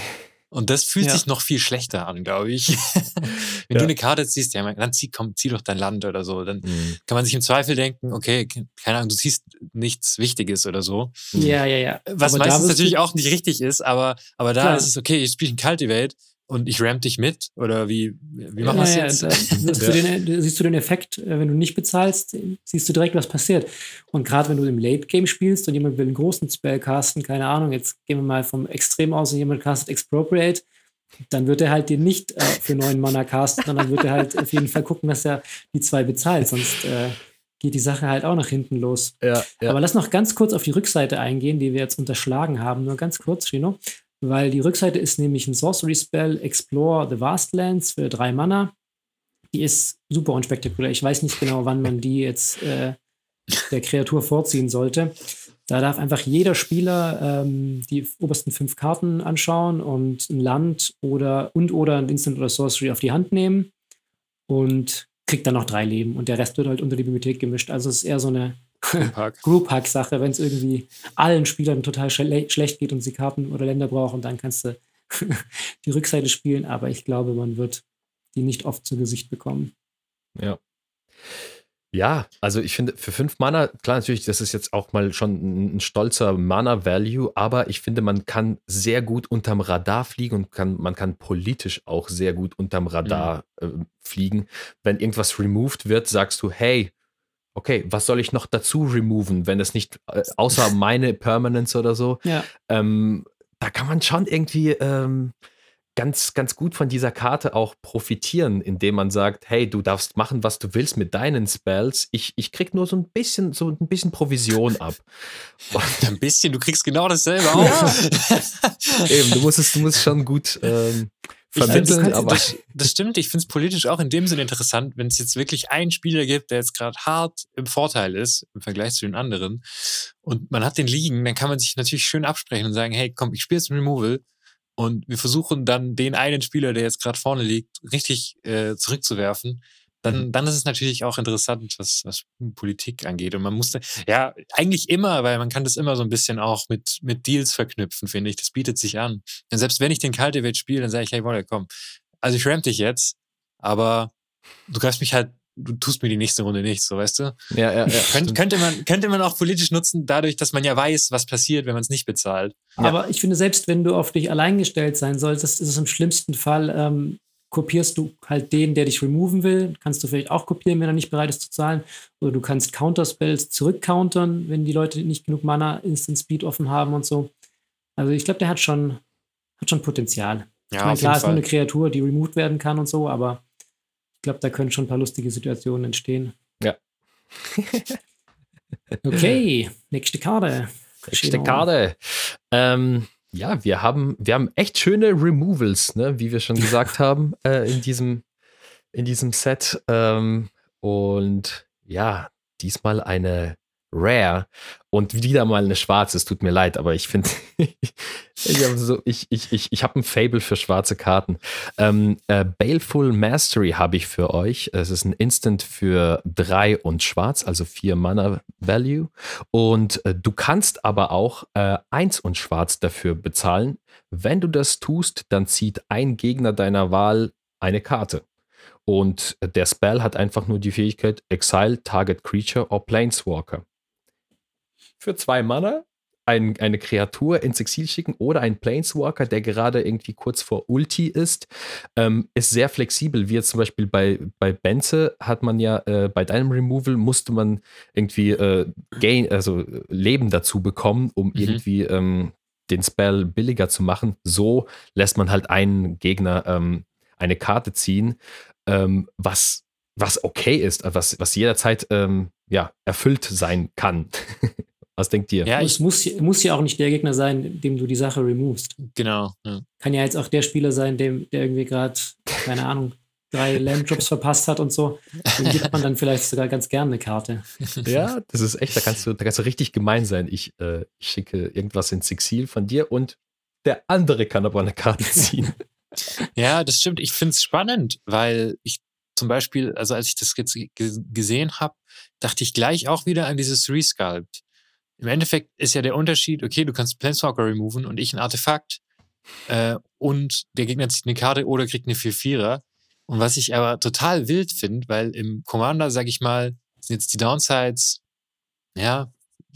Und das fühlt Ja. sich noch viel schlechter an, glaube ich. Wenn Ja. du eine Karte ziehst, ja, dann zieh, komm, zieh doch dein Land oder so. Dann Mhm. kann man sich im Zweifel denken, okay, keine Ahnung, du ziehst nichts Wichtiges oder so. Ja, ja, ja. Was Aber meistens natürlich auch nicht richtig ist, aber, aber da Klar. ist es okay, ich spiele ein Cultivate und ich ramp dich mit oder wie, wie machen wir ja, es ja, jetzt? Da wirst du den, da siehst du den Effekt, äh, wenn du nicht bezahlst, siehst du direkt, was passiert. Und gerade wenn du im Late Game spielst und jemand will einen großen Spell casten, keine Ahnung, jetzt gehen wir mal vom Extrem aus und jemand castet Expropriate, dann wird er halt den nicht äh, für neun Mana casten, sondern wird er halt auf jeden Fall gucken, dass er die zwei bezahlt, sonst äh, geht die Sache halt auch nach hinten los. Ja, ja. Aber lass noch ganz kurz auf die Rückseite eingehen, die wir jetzt unterschlagen haben. Nur ganz kurz, Shino. Weil die Rückseite ist nämlich ein Sorcery Spell Explore the Vastlands für drei Mana. Die ist super unspektakulär. Ich weiß nicht genau, wann man die jetzt äh, der Kreatur vorziehen sollte. Da darf einfach jeder Spieler ähm, die obersten fünf Karten anschauen und ein Land oder und oder ein Instant oder Sorcery auf die Hand nehmen und kriegt dann noch drei Leben. Und der Rest wird halt unter die Bibliothek gemischt. Also es ist eher so eine Park. Group-Hack-Sache, wenn es irgendwie allen Spielern total schle schlecht geht und sie Karten oder Länder brauchen, dann kannst du die Rückseite spielen, aber ich glaube, man wird die nicht oft zu Gesicht bekommen. Ja. Ja, also ich finde, für fünf Mana, klar, natürlich, das ist jetzt auch mal schon ein, stolzer Mana-Value, aber ich finde, man kann sehr gut unterm Radar fliegen und kann, man kann politisch auch sehr gut unterm Radar äh, fliegen. Wenn irgendwas removed wird, sagst du, hey, okay, was soll ich noch dazu removen, wenn es nicht, äh, außer meine Permanence oder so, Ja, ähm, da kann man schon irgendwie ähm, ganz, ganz gut von dieser Karte auch profitieren, indem man sagt, hey, du darfst machen, was du willst mit deinen Spells. Ich, ich krieg nur so ein bisschen, so ein bisschen Provision ab. Ein bisschen, du kriegst genau dasselbe auch. Eben, du musst es, du musst schon gut ähm, vermitteln, das, aber das, das stimmt. Ich finde es politisch auch in dem Sinne interessant, wenn es jetzt wirklich einen Spieler gibt, der jetzt gerade hart im Vorteil ist im Vergleich zu den anderen und man hat den liegen, dann kann man sich natürlich schön absprechen und sagen, hey, komm, ich spiele jetzt Removal und wir versuchen dann den einen Spieler, der jetzt gerade vorne liegt, richtig äh, zurückzuwerfen dann, dann ist es natürlich auch interessant, was, was Politik angeht. Und man musste, ja, eigentlich immer, weil man kann das immer so ein bisschen auch mit, mit Deals verknüpfen, finde ich. Das bietet sich an. Und selbst wenn ich den Cultivate spiele, dann sage ich, hey, Wolle, komm. Also ich ramp dich jetzt, aber du greifst mich halt, du tust mir die nächste Runde nicht, so weißt du? ja, ja, ja. Könnt, könnte, man, könnte man auch politisch nutzen, dadurch, dass man ja weiß, was passiert, wenn man es nicht bezahlt. Aber ich finde, selbst wenn du auf dich allein gestellt sein solltest, ist es im schlimmsten Fall, ähm, kopierst du halt den, der dich removen will. Kannst du vielleicht auch kopieren, wenn er nicht bereit ist zu zahlen. Oder du kannst Counterspells zurückcountern, wenn die Leute nicht genug Mana, Instant Speed offen haben und so. Also ich glaube, der hat schon, hat schon Potenzial. Ja, ich meine, klar ist nur eine. Kreatur, die removed werden kann und so, aber ich glaube, da können schon ein paar lustige Situationen entstehen. Ja. okay, nächste Karte. Nächste. Karte. Ähm, ja, wir haben, wir haben echt schöne Removals, ne, wie wir schon gesagt haben, äh, in, diesem, in diesem Set. Ähm, und ja, diesmal eine Rare und wieder mal eine schwarze. Es tut mir leid, aber ich finde, ich habe so, ich, ich, ich, ich habe ein Fable für schwarze Karten. Ähm, äh, Baleful Mastery habe ich für euch. Es ist ein Instant für drei und schwarz, also vier Mana Value. Und äh, du kannst aber auch äh, eins und schwarz dafür bezahlen. Wenn du das tust, dann zieht ein Gegner deiner Wahl eine Karte. Und äh, der Spell hat einfach nur die Fähigkeit Exile Target Creature or Planeswalker. Für zwei Mana ein, eine Kreatur ins Exil schicken oder ein Planeswalker, der gerade irgendwie kurz vor Ulti ist, ähm, ist sehr flexibel. Wie jetzt zum Beispiel bei, bei Benze hat man ja äh, bei deinem Removal musste man irgendwie äh, gain, also äh, Leben dazu bekommen, um irgendwie ähm, den Spell billiger zu machen. So lässt man halt einen Gegner ähm, eine Karte ziehen, ähm, was, was okay ist, äh, was, was jederzeit ähm, ja, erfüllt sein kann. was denkt ihr? Ja, es ich, muss, muss ja auch nicht der Gegner sein, dem du die Sache removest. genau. Ja. Kann ja jetzt auch der Spieler sein, dem, der irgendwie gerade, keine Ahnung, drei Lamb-Drops verpasst hat und so. Dem gibt man dann vielleicht sogar ganz gerne eine Karte. Ja, das ist echt, da kannst du, da kannst du richtig gemein sein. Ich, äh, ich schicke irgendwas ins Exil von dir und der andere kann aber eine Karte ziehen. Ja, das stimmt. Ich finde es spannend, weil ich zum Beispiel, also als ich das jetzt ge- gesehen habe, dachte ich gleich auch wieder an dieses Resculpt. Im Endeffekt ist ja der Unterschied, okay, du kannst Planeswalker removen und ich ein Artefakt äh, und der Gegner zieht eine Karte oder kriegt eine 4-4er. Und was ich aber total wild finde, weil im Commander, sag ich mal, sind jetzt die Downsides, ja,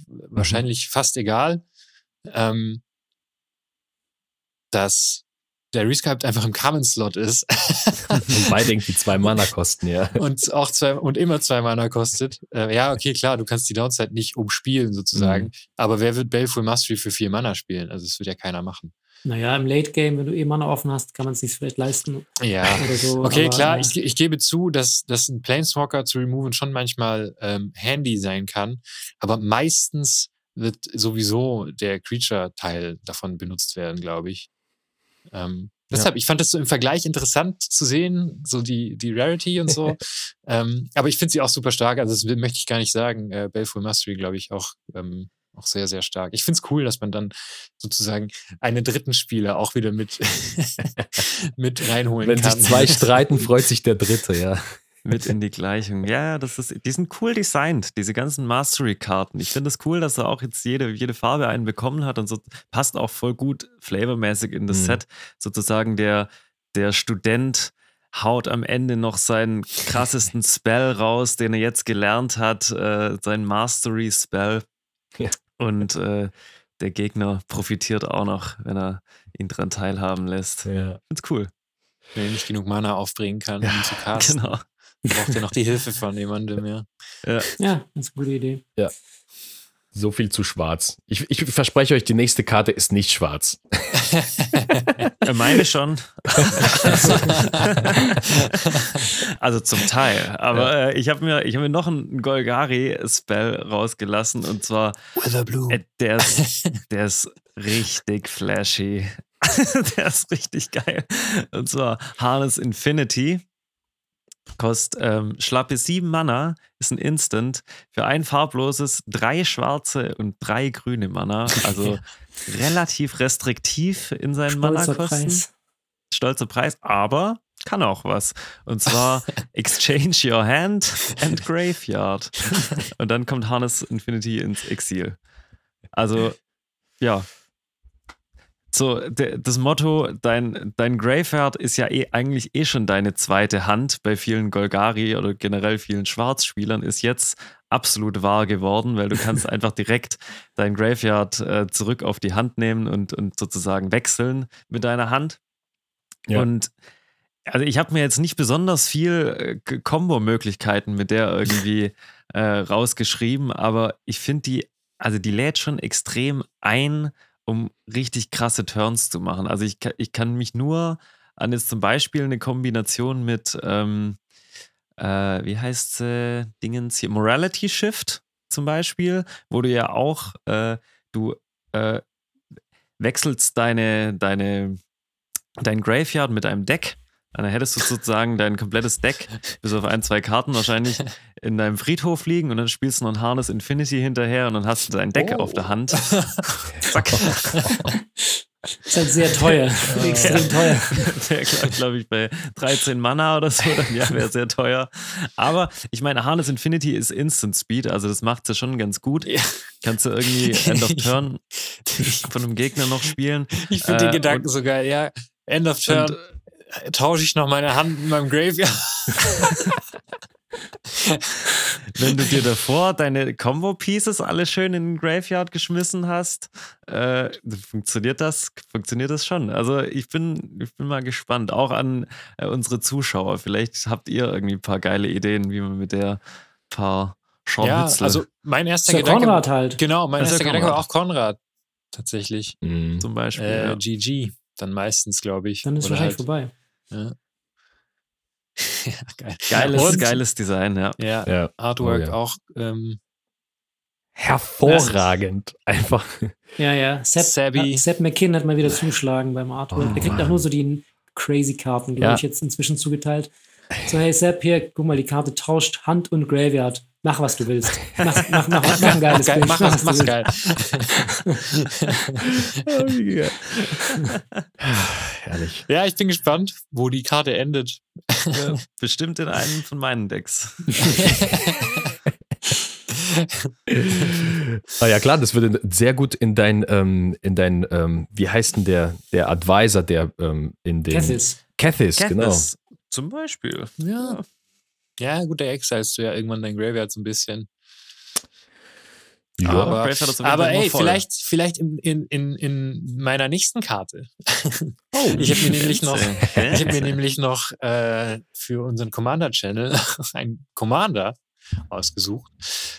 wahrscheinlich fast egal, ähm, dass der Resculpt einfach im Common-Slot ist Und beide irgendwie zwei Mana kosten, ja. und auch zwei und immer zwei Mana kostet. Äh, ja, okay, klar, du kannst die Downside nicht umspielen sozusagen, Mhm. aber wer wird Baleful Mastery für vier Mana spielen? Also das wird ja keiner machen. Naja, im Late Game, wenn du eh Mana offen hast, kann man es sich vielleicht leisten Ja. oder so. Okay, aber, klar, äh, ich, ich gebe zu, dass, dass ein Planeswalker zu removen schon manchmal ähm, handy sein kann, aber meistens wird sowieso der Creature-Teil davon benutzt werden, glaube ich. Ähm, deshalb, ich fand das so im Vergleich interessant zu sehen, so die, die Rarity und so. ähm, aber ich finde sie auch super stark, also das möchte ich gar nicht sagen. Äh, Baleful Mastery, glaube ich, auch, ähm, auch sehr, sehr stark. Ich finde es cool, dass man dann sozusagen einen dritten Spieler auch wieder mit, mit reinholen Wenn kann. sich zwei streiten, freut sich der Dritte, ja. Mit in die Gleichung. Ja, das ist, die sind cool designt, diese ganzen Mastery-Karten. Ich finde es das cool, dass er auch jetzt jede, jede Farbe einen bekommen hat und so passt auch voll gut flavormäßig in das Mhm. Set. Sozusagen der, der Student haut am Ende noch seinen krassesten Spell raus, den er jetzt gelernt hat, äh, sein Mastery-Spell. Ja. Und äh, der Gegner profitiert auch noch, wenn er ihn dran teilhaben lässt. ja. Find's cool. Wenn er nicht genug Mana aufbringen kann, um zu casten, Genau. Braucht er noch die Hilfe von jemandem, ja. Ja, das ist eine gute Idee. So viel zu schwarz. Ich, ich verspreche euch, die nächste Karte ist nicht schwarz. Meine schon. also zum Teil. Aber äh, ich habe mir, ich hab mir noch einen Golgari-Spell rausgelassen und zwar, Witherbloom. äh, der, ist, der ist richtig flashy. der ist richtig geil. Und zwar Harness Infinity. Kostet ähm, schlappe sieben Mana, ist ein Instant. Für ein farbloses, drei schwarze und drei grüne Mana. Also relativ restriktiv in seinen Mana-Kosten. Stolzer Preis, aber kann auch was. Und zwar Exchange Your Hand and Graveyard. Und dann kommt Harness Infinity ins Exil. Also, ja. So, de, das Motto, dein, dein Graveyard ist ja eh, eigentlich eh schon deine zweite Hand bei vielen Golgari oder generell vielen Schwarzspielern, ist jetzt absolut wahr geworden, weil du kannst einfach direkt dein Graveyard äh, zurück auf die Hand nehmen und, und sozusagen wechseln mit deiner Hand. Ja. Und also ich habe mir jetzt nicht besonders viel äh, Kombo-Möglichkeiten mit der irgendwie äh, rausgeschrieben, aber ich finde die, also die lädt schon extrem ein, um richtig krasse Turns zu machen. Also ich, ich kann mich nur an jetzt zum Beispiel eine Kombination mit, ähm, äh, wie heißt sie, Dingens hier, Morality Shift zum Beispiel, wo du ja auch, äh, du äh, wechselst deine, deine, dein Graveyard mit einem Deck. Dann hättest du sozusagen dein komplettes Deck, bis auf ein, zwei Karten wahrscheinlich, in deinem Friedhof liegen und dann spielst du noch ein Harness Infinity hinterher und dann hast du dein Deck Oh. auf der Hand. Zack. Ist halt sehr teuer. Extrem teuer. Wäre, glaube glaub ich, bei 13 Mana oder so, dann ja, wäre sehr teuer. Aber ich meine, Harness Infinity ist Instant Speed, also das macht ja schon ganz gut. Ja. Kannst du irgendwie End of Turn von einem Gegner noch spielen. Ich finde Äh, den Gedanken und- so geil. Ja, End of Turn. Und, tausche ich noch meine Hand in meinem Graveyard. wenn du dir davor deine Combo-Pieces alle schön in den Graveyard geschmissen hast, äh, funktioniert das, funktioniert das schon. Also ich bin, ich bin mal gespannt, auch an äh, unsere Zuschauer. Vielleicht habt ihr irgendwie ein paar geile Ideen, wie man mit der paar Ja, Scharmützel also mein erster Sir Gedanke. Konrad halt. Genau, mein erster ja Gedanke war Konrad. auch Konrad. Tatsächlich. Mhm. zum Beispiel. Äh, ja. GG. Dann meistens, glaube ich. Dann ist Oder wahrscheinlich halt, vorbei. Ja. ja, geil. Geiles, Und- geiles Design, ja. Ja, Ja. Artwork Oh ja. auch. Ähm, Hervorragend. Einfach. Ja, ja. Sepp, Sabby. hat- Sepp McKinn hat mal wieder zugeschlagen beim Artwork. Oh, Der kriegt auch nur so die Crazy-Karten, glaube Ja. ich, jetzt inzwischen zugeteilt. So, hey Sepp, hier, guck mal, die Karte tauscht Hand und Graveyard. Mach, was du willst. Mach, mach, mach, mach ein geiles geil, Bild. mach was, mach's willst. geil. Herrlich. ja, ich bin gespannt, wo die Karte endet. ja. Bestimmt in einem von meinen Decks. Ah ja, klar, das würde sehr gut in dein, ähm, in dein, ähm, wie heißt denn der, der Advisor, der ähm, in den. Cathis. Cathis, genau. Zum Beispiel. Ja. Ja, gut, der exilst du ja irgendwann dein Graveyard so ein bisschen. Ja. aber aber ey, voll. vielleicht, vielleicht in, in, in, in meiner nächsten Karte. Oh, Ich habe mir nämlich noch, ich habe mir nämlich noch äh, für unseren Commander-Channel einen Commander ausgesucht.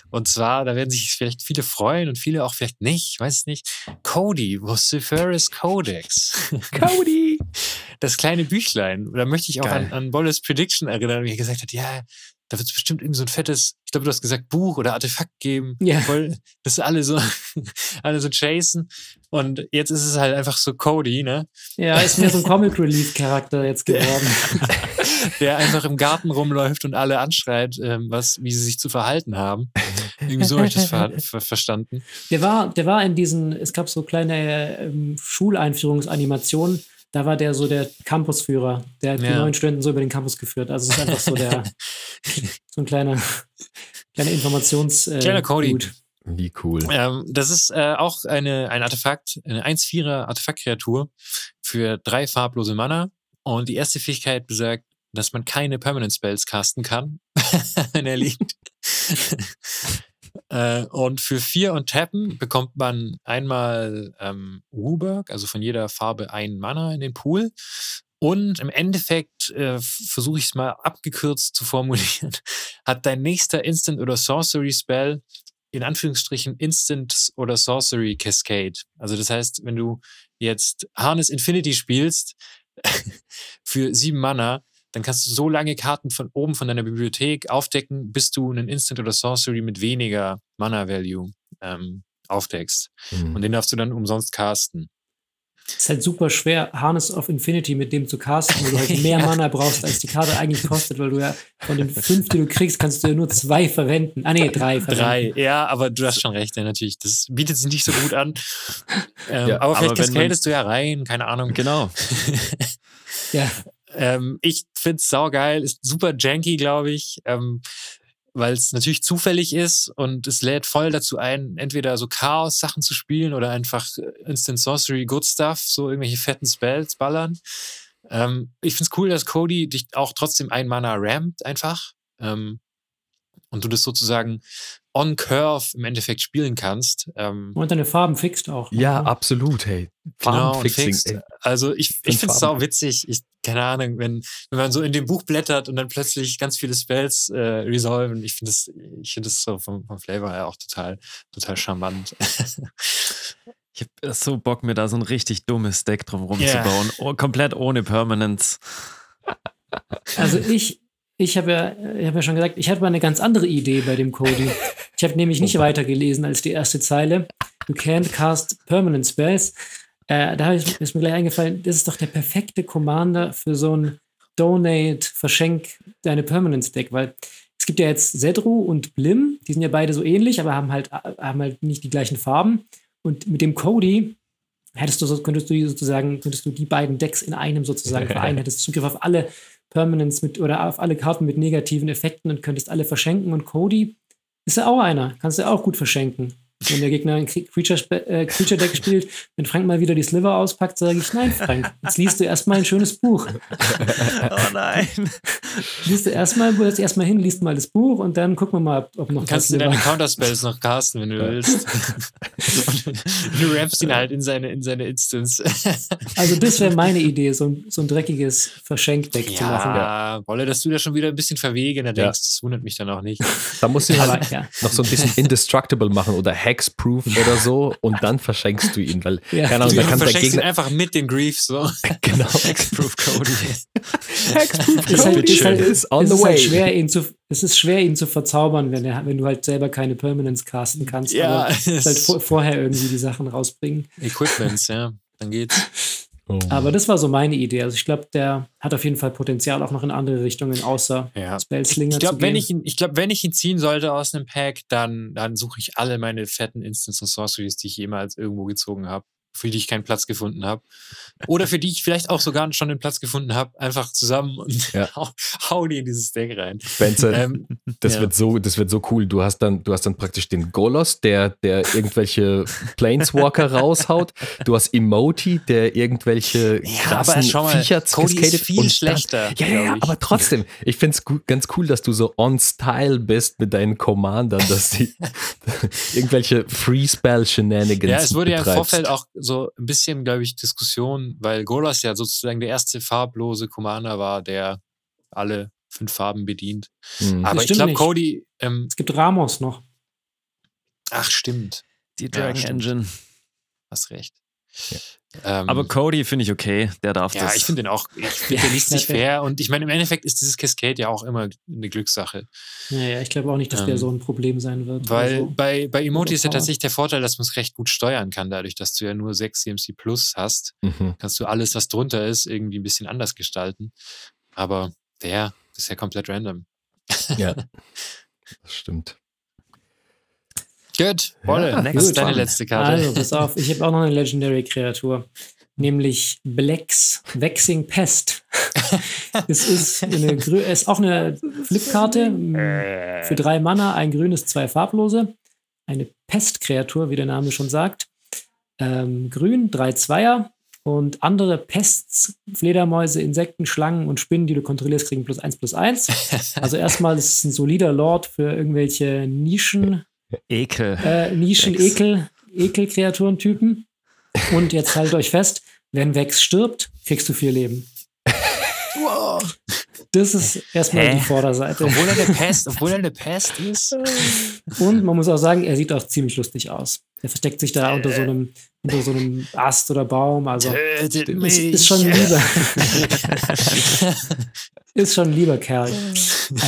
Und zwar, da werden sich vielleicht viele freuen und viele auch vielleicht nicht, ich weiß es nicht. Cody, Vociferous Codex. Cody. Das kleine Büchlein. Da möchte ich auch Geil. an, an Bolles Prediction erinnern, wie er gesagt hat, ja, da wird es bestimmt irgendwie so ein fettes, ich glaube, du hast gesagt, Buch oder Artefakt geben. Ja. Voll, das alle so, alle so chasen. Und jetzt ist es halt einfach so Cody, ne? Ja, ist mir so ein Comic Relief Charakter jetzt geworden. der einfach im Garten rumläuft und alle anschreit, ähm, was, wie sie sich zu verhalten haben. Irgendwie so habe ich das ver ver verstanden. Der war, der war in diesen, es gab so kleine ähm, Schuleinführungsanimationen, da war der so der Campusführer, der hat die Ja. neuen Studenten so über den Campus geführt. Also es ist einfach so der, so ein kleiner, kleiner Informations äh, Kleiner Cody. Wie cool. Ähm, das ist äh, auch eine, ein Artefakt, eine 1-4er Artefaktkreatur für drei farblose Mana. Und die erste Fähigkeit besagt, dass man keine Permanent Spells casten kann, wenn er liegt. Äh, und für vier und Tappen bekommt man einmal ähm, Ruberg, also von jeder Farbe ein Mana in den Pool. Und im Endeffekt äh, versuche ich es mal abgekürzt zu formulieren. Hat dein nächster Instant oder Sorcery Spell in Anführungsstrichen Instant oder Sorcery Cascade. Also das heißt, wenn du jetzt Harness Infinity spielst für sieben Mana, dann kannst du so lange Karten von oben von deiner Bibliothek aufdecken, bis du einen Instant oder Sorcery mit weniger Mana Value ähm, aufdeckst. Mhm. Und den darfst du dann umsonst casten. ist halt super schwer, Harness of Infinity mit dem zu casten, weil du halt mehr Mana brauchst, als die Karte eigentlich kostet, weil du ja von den fünf, die du kriegst, kannst du ja nur zwei verwenden. Ah, nee, drei verwenden. Drei, ja, aber du hast schon recht, ja, natürlich. Das bietet sich nicht so gut an. Ähm, Ja, aber vielleicht aber du ja rein, keine Ahnung. Genau. Ja, Ähm, ich find's saugeil, ist super janky, glaube ich, ähm, weil es natürlich zufällig ist und es lädt voll dazu ein, entweder so Chaos-Sachen zu spielen oder einfach äh, Instant Sorcery Good Stuff, so irgendwelche fetten Spells ballern. Ähm, ich find's cool, dass Cody dich auch trotzdem ein Mana rampt einfach ähm, und du das sozusagen on Curve im Endeffekt spielen kannst. Ähm, und deine Farben fixt auch. Ja, Mhm. absolut, hey. Genau, und Farbenfixing, fixed. ey. Also ich, ich finde es Farben. sau witzig. Ich, keine Ahnung, wenn, wenn man so in dem Buch blättert und dann plötzlich ganz viele Spells äh, resolven. Ich finde das, ich finde das so vom, vom Flavor her auch total, total charmant. Ich habe so Bock, mir da so ein richtig dummes Deck drumherum Ja. zu bauen. Oh, komplett ohne Permanence. Also ich, ich habe ja, ich hab ja schon gesagt, ich hatte mal eine ganz andere Idee bei dem Cody. Ich habe nämlich nicht weitergelesen als die erste Zeile. You can't cast permanent spells. Äh, da ist, ist mir gleich eingefallen, das ist doch der perfekte Commander für so ein Donate, Verschenk deine Permanence Deck, weil es gibt ja jetzt Zedru und Blim, die sind ja beide so ähnlich, aber haben halt, haben halt nicht die gleichen Farben. Und mit dem Cody hättest du könntest du sozusagen, könntest du die beiden Decks in einem sozusagen vereinen, hättest Zugriff auf alle Permanents mit oder auf alle Karten mit negativen Effekten und könntest alle verschenken. Und Cody ist ja auch einer, kannst du auch gut verschenken. Wenn der Gegner ein Cre- Creature, Spe- äh, Creature Deck spielt, wenn Frank mal wieder die Sliver auspackt, sage ich, nein, Frank, jetzt liest du erstmal ein schönes Buch. Oh nein. Liest du erstmal, setzt erstmal hin, liest mal das Buch und dann gucken wir mal, ob- noch Kannst du deine Counterspells noch casten, wenn du willst. Und du rampst ihn halt in seine, in seine Instance. Also das wäre meine Idee, so ein, so ein dreckiges Verschenkdeck zu machen. ja, Wolle, dass du da schon wieder ein bisschen verwegener Ja. denkst, das wundert mich dann auch nicht. Da musst du Aber halt ja. noch so ein bisschen indestructible machen oder Hexproof oder so und dann verschenkst du ihn, weil, Ja. keine Ahnung, Du da kann der verschenkst ihn Gegner. einfach mit den Griefs. So. Genau. Hexproof Cody. Hexproof ist halt, ist halt, on es the ist halt way. schwer, ihn zu, es ist schwer, ihn zu verzaubern, wenn, er, wenn du halt selber keine Permanents casten kannst. Ja, aber es- halt vor, vorher irgendwie die Sachen rausbringen. Equipments, ja. Dann geht's. Oh. Aber das war so meine Idee. Also ich glaube, der hat auf jeden Fall Potenzial auch noch in andere Richtungen, außer Ja. Spellslinger Ich zu glaube, gehen. wenn ich ihn, ich glaube, wenn ich ihn ziehen sollte aus einem Pack, dann, dann suche ich alle meine fetten Instants und Sorceries, die ich jemals irgendwo gezogen habe, für die ich keinen Platz gefunden habe. Oder für die ich vielleicht auch sogar schon den Platz gefunden habe, einfach zusammen und Ja. hau, die in dieses Deck rein. Spencer, Ähm, das ja. wird so, das wird so cool. Du hast dann, du hast dann praktisch den Golos, der, der irgendwelche Planeswalker raushaut. Du hast Emoti, der irgendwelche Ja, krassen aber schau mal, Viecher cascadet viel schlechter, Dann, ja, ja, aber trotzdem, ich finde es ganz cool, dass du so on Style bist mit deinen Commandern, dass die irgendwelche Free Spell Shenanigans Ja, es wurde ja im betreibst. Vorfeld auch so ein bisschen, glaube ich, Diskussion, weil Golas ja sozusagen der erste farblose Commander war, der alle fünf Farben bedient. Mhm. Aber ich stimmt glaube. Cody, ähm, es gibt Ramos noch. ach stimmt, Die Ja, Dragon stimmt. Engine. hast recht. Ja. Ähm, Aber Cody finde ich okay. Der darf ja, das. ich finde den auch, ich finde, der liest sich fair und ich meine, im Endeffekt ist dieses Cascade ja auch immer eine Glückssache. Naja, ich glaube auch nicht, dass der Ähm, so ein Problem sein wird. Weil Also, bei, bei Emoti ist ja tatsächlich der Vorteil, dass man es recht gut steuern kann, dadurch, dass du ja nur 6 CMC Plus hast. Mhm. kannst du alles, was drunter ist, irgendwie ein bisschen anders gestalten. Aber der das ist ja komplett random. Ja, das stimmt. Gut, Wolle, Ja, was gut. ist deine letzte Karte? Also, pass auf, ich habe auch noch eine Legendary-Kreatur. Nämlich Blacks Vexing Pest. es ist, eine, ist auch eine Flipkarte für drei Mana, ein grünes, zwei farblose. Eine Pestkreatur, wie der Name schon sagt. Ähm, grün, drei Zweier. Und andere Pests, Fledermäuse, Insekten, Schlangen und Spinnen, die du kontrollierst, kriegen plus eins plus eins. Also erstmal ist es ein solider Lord für irgendwelche Nischen, Ekel. äh, Nischen-Ekel, Ekel-Kreaturentypen. Und jetzt haltet euch fest, wenn Vex stirbt, kriegst du vier Leben. Das ist erstmal Hä? die Vorderseite. Obwohl er eine Pest, obwohl er eine Pest ist. Und man muss auch sagen, er sieht auch ziemlich lustig aus. Er versteckt sich da unter so einem, unter so einem Ast oder Baum. Also Tötet ist, ist schon lieber. ist schon ein lieber Kerl.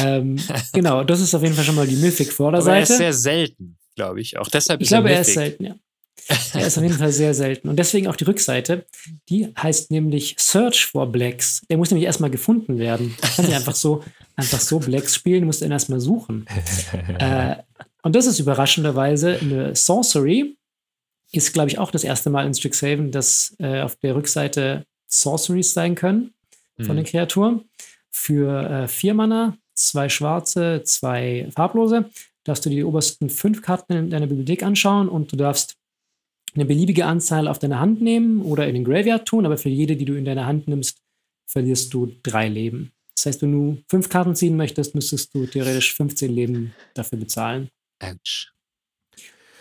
ähm, genau, das ist auf jeden Fall schon mal die Aber er ist Mythic-Vorderseite. sehr selten, glaube ich. Auch deshalb Ich ist er glaube, er ist selten, ja. er ist auf jeden Fall sehr selten. Und deswegen auch die Rückseite, die heißt nämlich Search for Blacks. Der muss nämlich erstmal gefunden werden. Du kannst nicht einfach so, einfach so Blacks spielen, du musst ihn erstmal suchen. äh, und das ist überraschenderweise eine Sorcery. Ist, glaube ich, auch das erste Mal in Strixhaven, dass äh, auf der Rückseite Sorceries sein können von Mhm. den Kreaturen. Für äh, vier Mana, zwei schwarze, zwei farblose, darfst du die obersten fünf Karten in deiner Bibliothek anschauen und du darfst eine beliebige Anzahl auf deine Hand nehmen oder in den Graveyard tun, aber für jede, die du in deine Hand nimmst, verlierst du drei Leben. Das heißt, wenn du fünf Karten ziehen möchtest, müsstest du theoretisch 15 Leben dafür bezahlen. Ouch.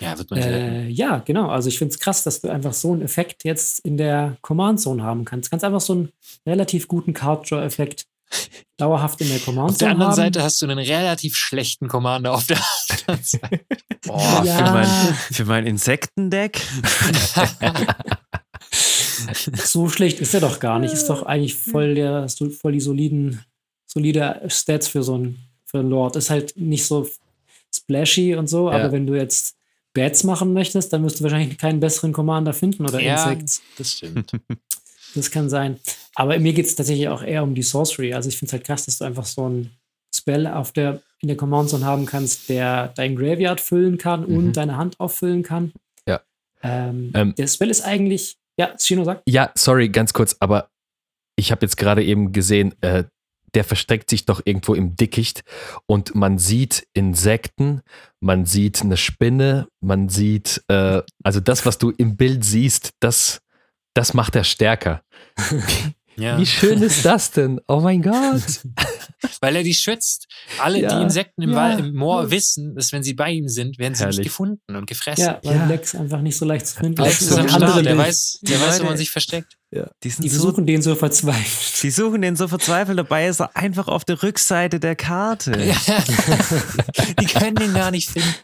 Ja, wird man. Äh, ja, genau. Also ich finde es krass, dass du einfach so einen Effekt jetzt in der Command Zone haben kannst. Du kannst einfach so einen relativ guten Card Draw Effekt dauerhaft in der Command Auf der anderen haben. Seite hast du einen relativ schlechten Commander auf der anderen Seite. Boah, Ja. für, mein, für mein Insektendeck? so schlecht ist er doch gar nicht. Ist doch eigentlich voll der, voll die soliden, solide Stats für so einen, für einen Lord. Ist halt nicht so splashy und so, Ja. aber wenn du jetzt Bats machen möchtest, dann wirst du wahrscheinlich keinen besseren Commander finden oder ja, Insects. das stimmt. Das kann sein. Aber mir geht es tatsächlich auch eher um die Sorcery. Also ich finde es halt krass, dass du einfach so einen Spell auf der, in der Command Zone haben kannst, der dein Graveyard füllen kann Mhm. und deine Hand auffüllen kann. Ja. Ähm, Ähm. der Spell ist eigentlich, ja, Shino sagt, Ja, sorry, ganz kurz, aber ich habe jetzt gerade eben gesehen, äh, der versteckt sich doch irgendwo im Dickicht und man sieht Insekten, man sieht eine Spinne, man sieht, äh, also das, was du im Bild siehst, das, das macht er stärker. Ja. Wie schön ist das denn? Oh mein Gott. Weil er die schützt. Alle, Ja, die Insekten im, ja, Wald, im Moor ja. wissen, dass wenn sie bei ihm sind, werden sie Herrlich. nicht gefunden und gefressen. ja, weil Ja. Lex einfach nicht so leicht zu finden Alex ist. ist am Start, der weiß, Die der weiß, wo man sich versteckt. Die, sind Die so, versuchen den so verzweifelt. die suchen den so verzweifelt, dabei ist er einfach auf der Rückseite der Karte. die können den gar nicht finden.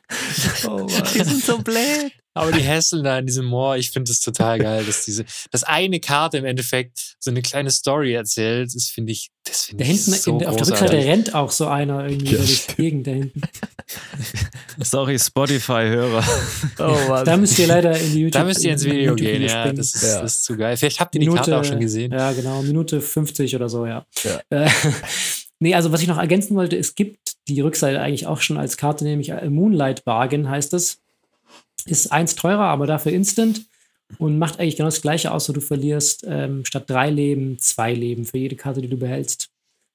Oh, Die sind so blöd. Aber die hässeln da in diesem Moor, ich finde das total geil, dass diese, dass eine Karte im Endeffekt so eine kleine Story erzählt, das finde ich, das finde Da ich hinten so in, auf der. Rückseite rennt auch so einer irgendwie Ja, durch die Gegend da hinten. Sorry, Spotify-Hörer. Oh. Da müsst ihr leider in die YouTube Da müsst ihr ins Video gehen, ja, das ist, Ja. das ist zu geil. Vielleicht habt ihr die Karte auch schon gesehen. Ja, genau, Minute 50 oder so, ja. Ja. Äh, nee, also was ich noch ergänzen wollte, es gibt die Rückseite eigentlich auch schon als Karte, nämlich Moonlight Bargain heißt es. Ist eins teurer, aber dafür instant und macht eigentlich genau das gleiche, außer du verlierst ähm, statt drei Leben zwei Leben für jede Karte, die du behältst.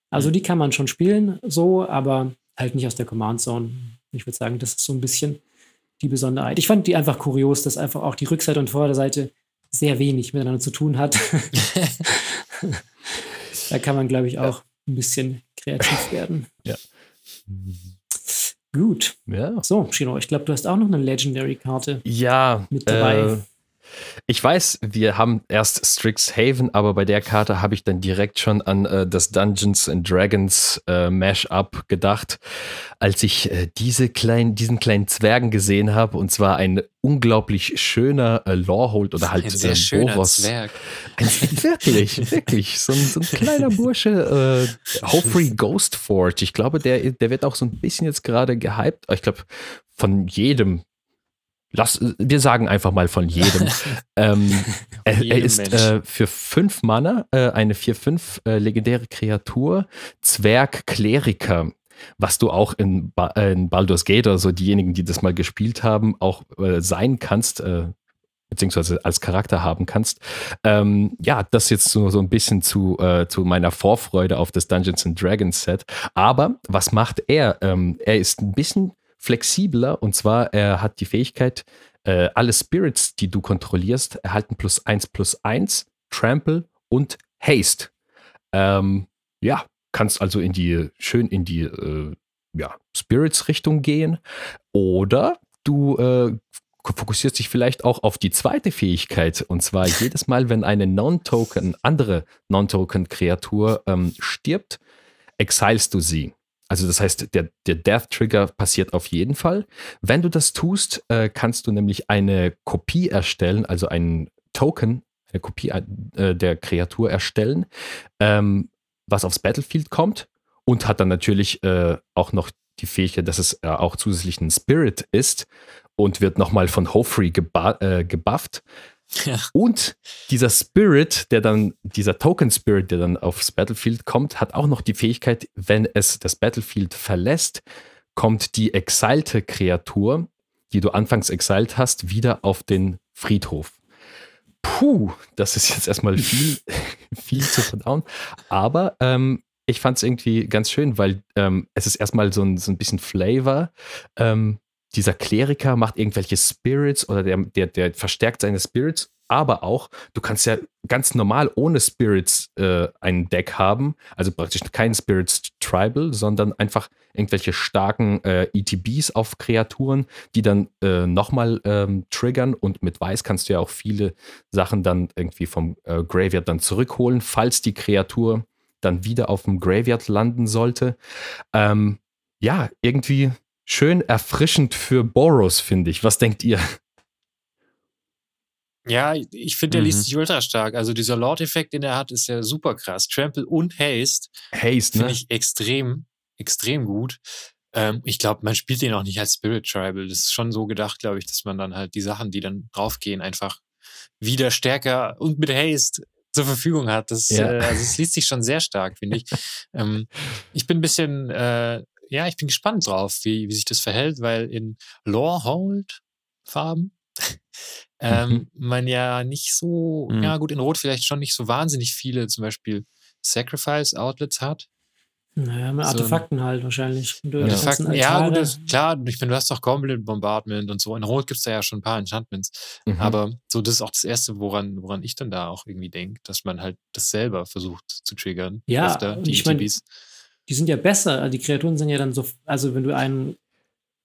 Also die kann man schon spielen, so, aber halt nicht aus der Command Zone. Ich würde sagen, das ist so ein bisschen die Besonderheit. Ich fand die einfach kurios, dass einfach auch die Rückseite und Vorderseite sehr wenig miteinander zu tun hat. da kann man, glaube ich, auch ein bisschen kreativ werden. Ja. Gut. Ja. So, Shino, ich glaube, du hast auch noch eine Legendary-Karte. Ja, Mit dabei. Äh, ich weiß, wir haben erst Strixhaven, aber bei der Karte habe ich dann direkt schon an äh, das Dungeons and Dragons äh, Mashup gedacht, als ich äh, diese kleinen, diesen kleinen Zwergen gesehen habe. Und zwar ein unglaublich schöner äh, Lorehold oder halt Ein sehr äh, schöner Boros. Zwerg. Ein, wirklich, wirklich. So ein, so ein kleiner Bursche. Äh, Hofrey Ghost Forge. Ich glaube, der, der wird auch so ein bisschen jetzt gerade gehypt. Ich glaube, von jedem. Lass, wir sagen einfach mal von jedem. ähm, er, er ist äh, für fünf Mana äh, eine 4-5 äh, legendäre Kreatur, Zwerg-Kleriker. Was du auch in, ba äh, in Baldur's Gate oder so, diejenigen, die das mal gespielt haben, auch äh, sein kannst, äh, beziehungsweise als Charakter haben kannst. Ähm, ja, das jetzt so, so ein bisschen zu, äh, zu meiner Vorfreude auf das Dungeons and Dragons Set. Aber was macht er? Ähm, er ist ein bisschen flexibler und zwar er hat die Fähigkeit, äh, alle Spirits, die du kontrollierst, erhalten plus eins plus eins, Trample und Haste. Ähm, ja, kannst also in die, schön in die äh, ja, Spirits-Richtung gehen. Oder du äh, fokussierst dich vielleicht auch auf die zweite Fähigkeit. Und zwar jedes Mal, wenn eine Non-Token, andere Non-Token-Kreatur ähm, stirbt, exilst du sie. Also das heißt, der, der Death-Trigger passiert auf jeden Fall. Wenn du das tust, äh, kannst du nämlich eine Kopie erstellen, also einen Token, eine Kopie äh, der Kreatur erstellen, ähm, was aufs Battlefield kommt und hat dann natürlich äh, auch noch die Fähigkeit, dass es äh, auch zusätzlich ein Spirit ist und wird nochmal von Hofree geba äh, gebufft. Ja. Und dieser Spirit, der dann, dieser Token Spirit, der dann aufs Battlefield kommt, hat auch noch die Fähigkeit, wenn es das Battlefield verlässt, kommt die exilte Kreatur, die du anfangs exiled hast, wieder auf den Friedhof. Puh, das ist jetzt erstmal viel, viel zu verdauen. Aber ähm, ich fand es irgendwie ganz schön, weil ähm, es ist erstmal so ein, so ein bisschen Flavor. Ähm, dieser Kleriker macht irgendwelche Spirits oder der, der, der verstärkt seine Spirits, aber auch, du kannst ja ganz normal ohne Spirits äh, ein Deck haben, also praktisch kein Spirits Tribal, sondern einfach irgendwelche starken äh, ETBs auf Kreaturen, die dann äh, nochmal ähm, triggern und mit Weiß kannst du ja auch viele Sachen dann irgendwie vom äh, Graveyard dann zurückholen, falls die Kreatur dann wieder auf dem Graveyard landen sollte. Ähm, ja, irgendwie schön erfrischend für Boros, finde ich. Was denkt ihr? Ja, ich finde, der liest Mhm. sich ultra stark. Also dieser Lord-Effekt, den er hat, ist ja super krass. Trample und Haste Haste, finde ne? ich extrem, extrem gut. Ähm, ich glaube, man spielt den auch nicht als Spirit Tribal. Das ist schon so gedacht, glaube ich, dass man dann halt die Sachen, die dann draufgehen, einfach wieder stärker und mit Haste zur Verfügung hat. Das, Ja. äh, also es liest sich schon sehr stark, finde ich. ähm, ich bin ein bisschen, äh, ja, ich bin gespannt drauf, wie, wie sich das verhält, weil in Lorehold-Farben ähm, man ja nicht so, Mhm. ja gut, in Rot vielleicht schon nicht so wahnsinnig viele zum Beispiel Sacrifice-Outlets hat. Naja, mit So Artefakten halt wahrscheinlich. Die Artefakten, ja, gut, klar, ich meine, du hast doch Goblin Bombardment und so. In Rot gibt's da ja schon ein paar Enchantments. Mhm. Aber so, das ist auch das Erste, woran, woran ich dann da auch irgendwie denke, dass man halt das selber versucht zu triggern. Ja, öfter, die ich mein, ETBs. Die sind ja besser. Die Kreaturen sind ja dann so, also wenn du einen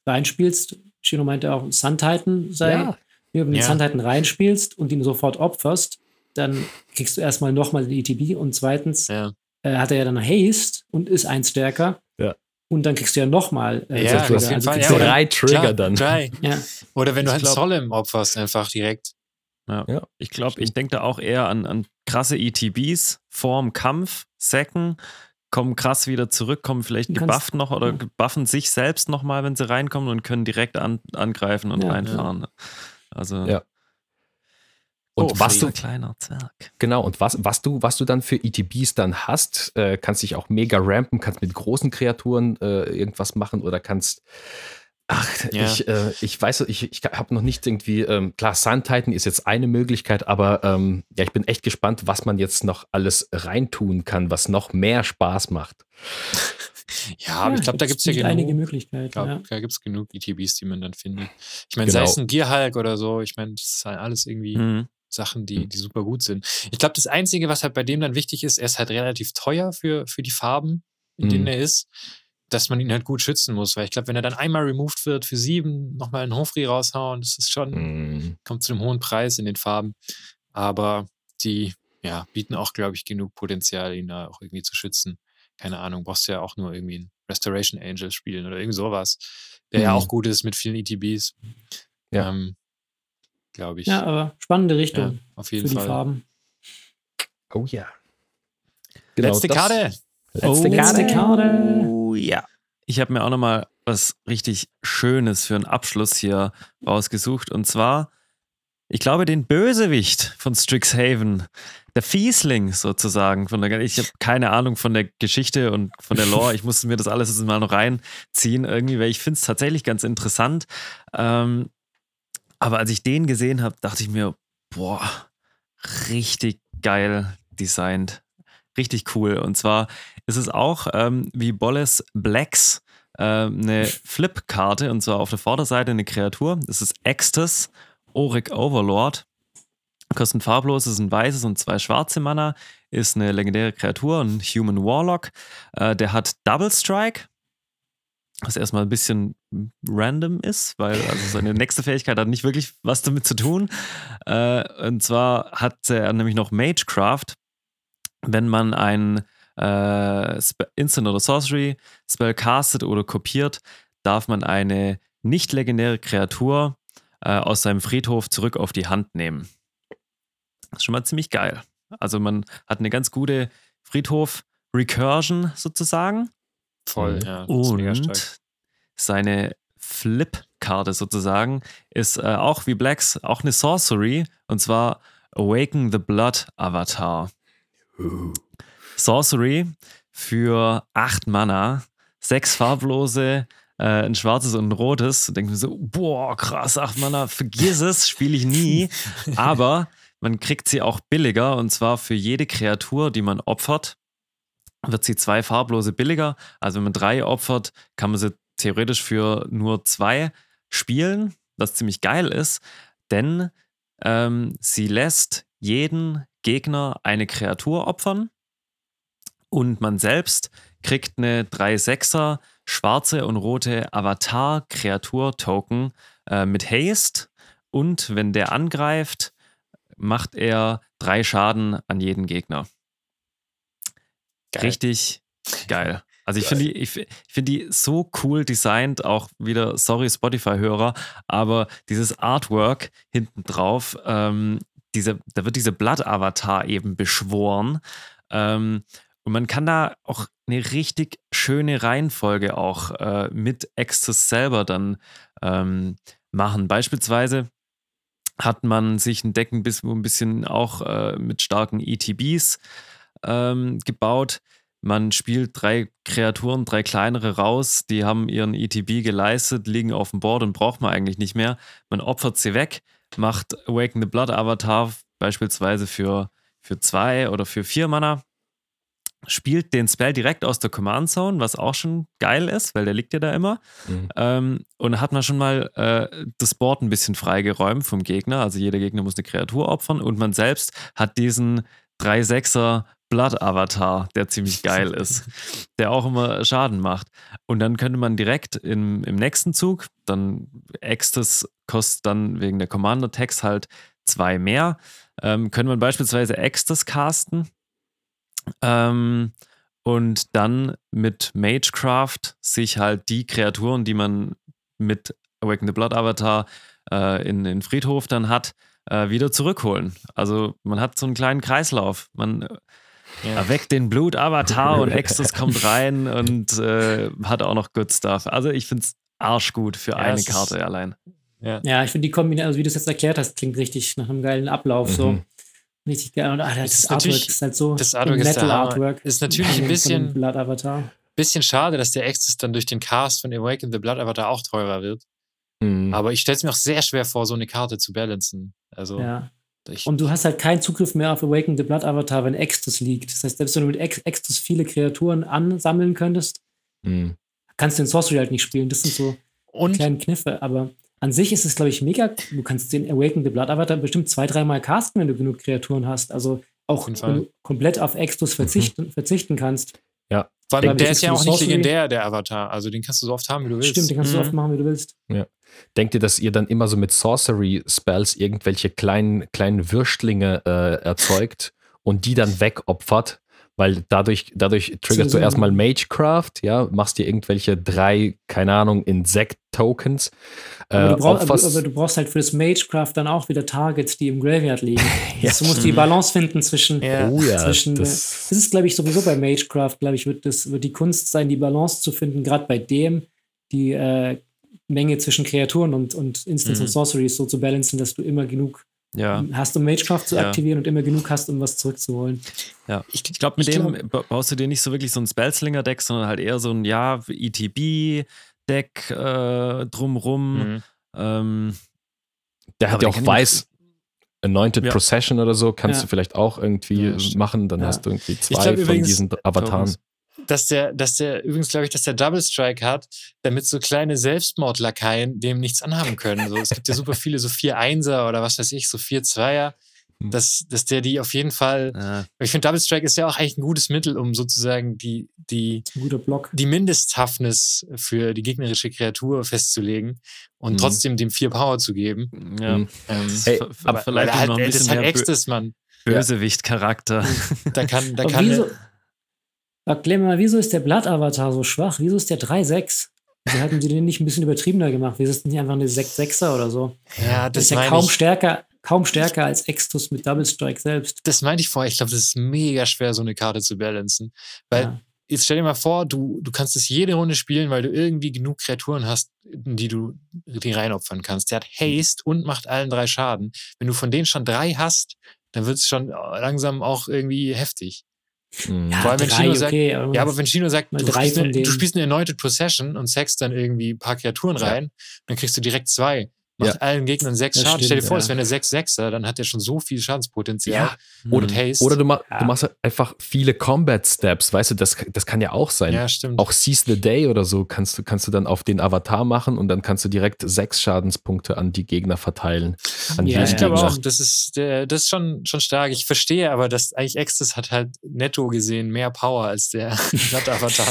reinspielst, Shino meinte auch, Sun Titan sei, Ja. wenn du den Ja. Sun Titan reinspielst und ihn sofort opferst, dann kriegst du erstmal nochmal den ETB und zweitens Ja. äh, hat er ja dann Haste und ist ein stärker. Ja. Und dann kriegst du ja nochmal äh, Ja, jeden Also ja, du oder- Drei Trigger Klar, dann. Drei. ja. Oder wenn du Ich halt glaub- Solemn opferst, einfach direkt. Ja. Ja, Ich glaube, ich denke da auch eher an, an krasse ETBs vorm Kampf, Sacken, kommen krass wieder zurück, kommen vielleicht gebufft noch oder ja. buffen sich selbst nochmal, wenn sie reinkommen und können direkt an, angreifen und Ja. reinfahren. Also Ja. Und Oh, was du, ein kleiner Zwerg. genau, und was, was du, was du dann für ETBs dann hast, äh, kannst dich auch mega rampen, kannst mit großen Kreaturen äh, irgendwas machen oder kannst. Ach, Ja. ich, äh, ich weiß, ich, ich habe noch nicht irgendwie, ähm, klar, Sun Titan ist jetzt eine Möglichkeit, aber ähm, ja, ich bin echt gespannt, was man jetzt noch alles reintun kann, was noch mehr Spaß macht. Ja, aber ich glaube, da gibt's ja genug. einige Möglichkeiten. Ich glaube, ja. da gibt's genug ETBs, die man dann findet. Ich meine, Genau. sei es ein Gearhulk oder so, ich meine, das ist halt alles irgendwie Mhm. Sachen, die, die super gut sind. Ich glaube, das Einzige, was halt bei dem dann wichtig ist, er ist halt relativ teuer für, für die Farben, in denen Mhm. er ist, dass man ihn halt gut schützen muss. Weil ich glaube, wenn er dann einmal removed wird für sieben, nochmal einen Hofri raushauen, das ist schon, Mm, kommt zu einem hohen Preis in den Farben. Aber die, ja, bieten auch, glaube ich, genug Potenzial, ihn da auch irgendwie zu schützen. Keine Ahnung, brauchst du ja auch nur irgendwie einen Restoration Angel spielen oder irgend sowas, der ja Mhm. auch gut ist mit vielen ETBs. Ja. Ähm, glaube ich. ja, aber spannende Ja, Richtung auf für jeden die Fall. Farben. Oh ja. Letzte das- Karte. Letzte Oh. Karte. Letzte Karte. Oh ja. Ich habe mir auch nochmal was richtig Schönes für einen Abschluss hier rausgesucht. Und zwar, ich glaube, den Bösewicht von Strixhaven. Der Fiesling sozusagen. Von der, ich habe keine Ahnung von der Geschichte und von der Lore. Ich musste mir das alles jetzt mal noch reinziehen irgendwie, weil ich finde es tatsächlich ganz interessant. Ähm, aber als ich den gesehen habe, dachte ich mir, boah, richtig geil designt. Richtig cool. Und zwar ist es auch ähm, wie Bolles Blacks ähm, eine Flip-Karte und zwar auf der Vorderseite eine Kreatur. Das ist Extus, Auric Overlord. Kostet farblos, ist ein weißes und zwei schwarze Mana, ist eine legendäre Kreatur, ein Human Warlock. Äh, der hat Double Strike, was erstmal ein bisschen random ist, weil also seine nächste Fähigkeit hat nicht wirklich was damit zu tun. Äh, und zwar hat er nämlich noch Magecraft. Wenn man ein äh, Instant oder Sorcery Spell castet oder kopiert, darf man eine nicht legendäre Kreatur äh, aus seinem Friedhof zurück auf die Hand nehmen. Das ist schon mal ziemlich geil. Also man hat eine ganz gute Friedhof-Recursion sozusagen. Voll, ja. Das ist mega stark. Und seine Flip-Karte sozusagen ist äh, auch wie Blacks auch eine Sorcery und zwar Awaken the Blood Avatar. Sorcery für 8 Mana, sechs farblose, äh, ein schwarzes und ein rotes. Denkt mir so, boah, krass, 8 Mana, vergiss es, spiele ich nie. Aber man kriegt sie auch billiger und zwar für jede Kreatur, die man opfert, wird sie zwei farblose billiger. Also wenn man drei opfert, kann man sie theoretisch für nur zwei spielen, was ziemlich geil ist, denn ähm, sie lässt jeden Gegner eine Kreatur opfern und man selbst kriegt eine 3-6er schwarze und rote Avatar-Kreatur-Token äh, mit Haste und wenn der angreift, macht er drei Schaden an jeden Gegner. Geil. Richtig geil. Also ich finde die, ich, find die so cool designt, auch wieder, sorry Spotify-Hörer, aber dieses Artwork hinten drauf, ähm, diese, da wird diese Blood-Avatar eben beschworen. Ähm, und man kann da auch eine richtig schöne Reihenfolge auch äh, mit Access selber dann ähm, machen. Beispielsweise hat man sich ein Deck ein bisschen auch äh, mit starken ETBs ähm, gebaut. Man spielt drei Kreaturen, drei kleinere raus, die haben ihren ETB geleistet, liegen auf dem Board und braucht man eigentlich nicht mehr. Man opfert sie weg, macht Awaken the Blood Avatar beispielsweise für, für zwei oder für vier Mana, spielt den Spell direkt aus der Command Zone, was auch schon geil ist, weil der liegt ja da immer. Mhm. Ähm, und hat man schon mal äh, das Board ein bisschen freigeräumt vom Gegner. Also jeder Gegner muss eine Kreatur opfern und man selbst hat diesen 3-6er Blood-Avatar, der ziemlich geil ist, der auch immer Schaden macht. Und dann könnte man direkt im, im nächsten Zug, dann Extes kostet dann wegen der Commander-Tags halt zwei mehr, ähm, können man beispielsweise Extes casten ähm, und dann mit Magecraft sich halt die Kreaturen, die man mit Awaken the Blood Avatar äh, in den Friedhof dann hat, äh, wieder zurückholen. Also man hat so einen kleinen Kreislauf. Man äh, erweckt den Blut-Avatar und Extus kommt rein und äh, hat auch noch Good Stuff. Also ich finde es arschgut für Ja, eine Karte allein. Ja. Ja, ich finde die Kombination, also wie du es jetzt erklärt hast, klingt richtig nach einem geilen Ablauf. Mhm. So. Richtig geil. Und ah, das, ist Artwork natürlich- ist halt so das Artwork ist. Metal-Artwork. Ist natürlich ein bisschen- Blood Avatar. Bisschen schade, dass der Access dann durch den Cast von Awaken the Blood Avatar auch teurer wird. Mhm. Aber ich stelle es mir auch sehr schwer vor, so eine Karte zu balancen. Also, Ja. Ich, Und du hast halt keinen Zugriff mehr auf Awaken the Blood Avatar, wenn Extus liegt. Das heißt, selbst wenn du mit Ex Extus viele Kreaturen ansammeln könntest, Mhm. kannst du den Sorcery halt nicht spielen. Das sind so und kleine Kniffe. Aber an sich ist es, glaube ich, mega. Du kannst den Awaken the Blood Avatar bestimmt zwei, dreimal casten, wenn du genug Kreaturen hast. Also auch wenn du komplett auf Extus verzichten, verzichten kannst. Vor allem, der ist ja auch nicht legendär, der Avatar. Also den kannst du so oft haben, wie du willst. Stimmt, den kannst du so Mhm. oft machen, wie du willst. Denkt ihr, dass ihr dann immer so mit Sorcery-Spells irgendwelche kleinen, kleinen Würstlinge äh, erzeugt und die dann wegopfert? Weil dadurch, dadurch triggerst So- du erstmal Magecraft, ja, machst dir irgendwelche drei, keine Ahnung, Insekt-Tokens. Aber, äh, du brauch, aber, aber du brauchst halt für das Magecraft dann auch wieder Targets, die im Graveyard liegen. Ja, Also du musst die Balance finden zwischen, Ja. oh ja, zwischen das, Das ist, glaube ich, sowieso bei Magecraft, glaube ich, wird, das, wird die Kunst sein, die Balance zu finden, gerade bei dem, die äh, Menge zwischen Kreaturen und, und Instants Mhm. und Sorceries so zu balancen, dass du immer genug Ja. hast, um Magecraft zu Ja. aktivieren und immer genug hast, um was zurückzuholen. Ja, ich, ich glaube, mit ich dem ba- baust du dir nicht so wirklich so ein Spellslinger-Deck, sondern halt eher so ein, ja, ETB-Deck äh, drumrum. Mhm. Ähm, der hat ja auch weiß. Anointed Ja. Procession oder so kannst Ja. du vielleicht auch irgendwie Ja, machen. Dann Ja. hast du irgendwie zwei glaub von übrigens- diesen Avataren. Dass der, dass der, übrigens glaube ich, dass der Double Strike hat, damit so kleine Selbstmordlakaien dem nichts anhaben können. So, es gibt ja super viele, so vier Einser oder was weiß ich, so vier Zweier, Hm. dass, dass der die auf jeden Fall. äh, Ich finde, Double Strike ist ja auch eigentlich ein gutes Mittel, um sozusagen die, die, Ein guter Block. die Mindest-Toughness für die gegnerische Kreatur festzulegen und Mhm. trotzdem dem vier Power zu geben. ja. Mhm. Ähm, Hey, aber- vielleicht halt, noch ein das ist bisschen halt Extes, Mann. Bösewicht-Charakter. Da kann, da Aber kann wieso, erklär mir mal, wieso ist der Blood-Avatar so schwach? Wieso ist der 3-6? Wie hatten sie den nicht ein bisschen übertriebener gemacht? Wieso ist denn nicht einfach eine 6-6er oder so? ja, Das das ist ja kaum ich. stärker, kaum stärker als Extus mit Double Strike selbst. Das meinte ich vorher. Ich glaube, das ist mega schwer, so eine Karte zu balancen. Weil Ja. jetzt stell dir mal vor, du, du kannst es jede Runde spielen, weil du irgendwie genug Kreaturen hast, in die du die reinopfern kannst. Der hat Haste und macht allen drei Schaden. Wenn du von denen schon drei hast, dann wird es schon langsam auch irgendwie heftig. Ja, Vor allem, wenn drei, Chino sagt, okay, aber Ja, aber wenn Chino sagt, du spielst, eine, du spielst eine Anointed Possession und sackst dann irgendwie ein paar Kreaturen Ja. rein, dann kriegst du direkt zwei. Macht Ja. allen Gegnern sechs Das Schaden. Stell dir stimmt, vor, ja. es wäre eine 6-6er, dann hat er schon so viel Schadenspotenzial. Ja. Oder Mhm. Haste. Oder du, ma Ja. du machst halt einfach viele Combat Steps, weißt du, das, das kann ja auch sein. ja, stimmt. Auch Seize the Day oder so kannst du, kannst du dann auf den Avatar machen und dann kannst du direkt sechs Schadenspunkte an die Gegner verteilen. An Ja, ich glaube auch, das ist, der, das ist schon, schon stark. Ich verstehe aber, dass eigentlich Extus hat halt netto gesehen mehr Power als der Blatt-Avatar.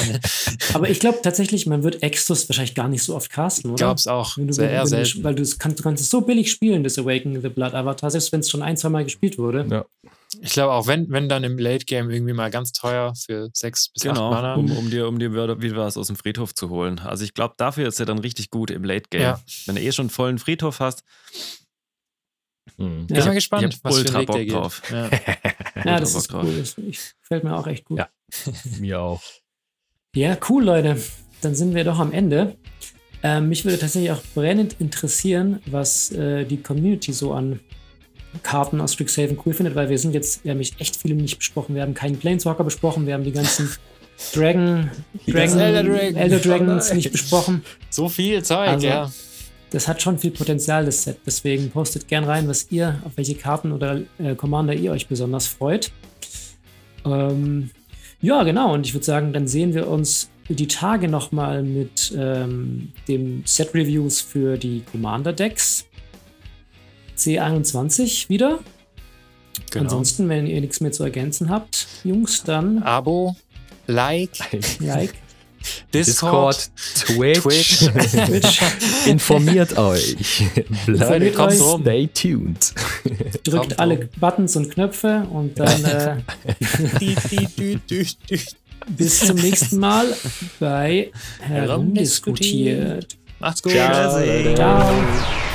Aber ich glaube tatsächlich, man wird Extus wahrscheinlich gar nicht so oft casten, Ich oder? glaube es auch. Wenn du, Sehr wenn du, selten. weil du, es kannst, du kannst es so billig spielen, das Awaken the Blood Avatar, selbst wenn es schon ein, zwei Mal gespielt wurde. Ja. Ich glaube auch, wenn, wenn dann im Late-Game irgendwie mal ganz teuer für sechs bis acht Genau, Mana. um, um dir, um dir wieder was aus dem Friedhof zu holen. Also ich glaube, dafür ist er dann richtig gut im Late Game. Ja. Wenn du eh schon einen vollen Friedhof hast, Mhm. Bin ich mal ich gespannt, hab was für ultra der Bock geht. drauf. Ja. Ja, das ist cool. Das ich, gefällt mir auch echt gut. Ja. Mir auch. Ja, cool, Leute. Dann sind wir doch am Ende. Ähm, mich würde tatsächlich auch brennend interessieren, was äh, die Community so an Karten aus Strixhaven cool findet, weil wir sind jetzt, wir haben echt viele nicht besprochen. Wir haben keinen Planeswalker besprochen, wir haben die ganzen Dragon, Die Dragon Elder Dragons. Elder Dragons nicht besprochen. So viel Zeug, Also, ja. Das hat schon viel Potenzial, das Set. Deswegen postet gern rein, was ihr, auf welche Karten oder äh, Commander ihr euch besonders freut. Ähm, ja, genau. Und ich würde sagen, dann sehen wir uns die Tage nochmal mit ähm, dem Set-Reviews für die Commander-Decks. C21 wieder. Genau. Ansonsten, wenn ihr nichts mehr zu ergänzen habt, Jungs, dann Abo, Like, Like, Discord, Discord, Twitch. Twitch, Informiert euch. Bleibt Informiert euch. stay tuned. drückt Kommt alle drauf. Buttons und Knöpfe und dann äh, Bis zum nächsten Mal bei Herumdiskutiert. Macht's gut. Ciao. Ciao.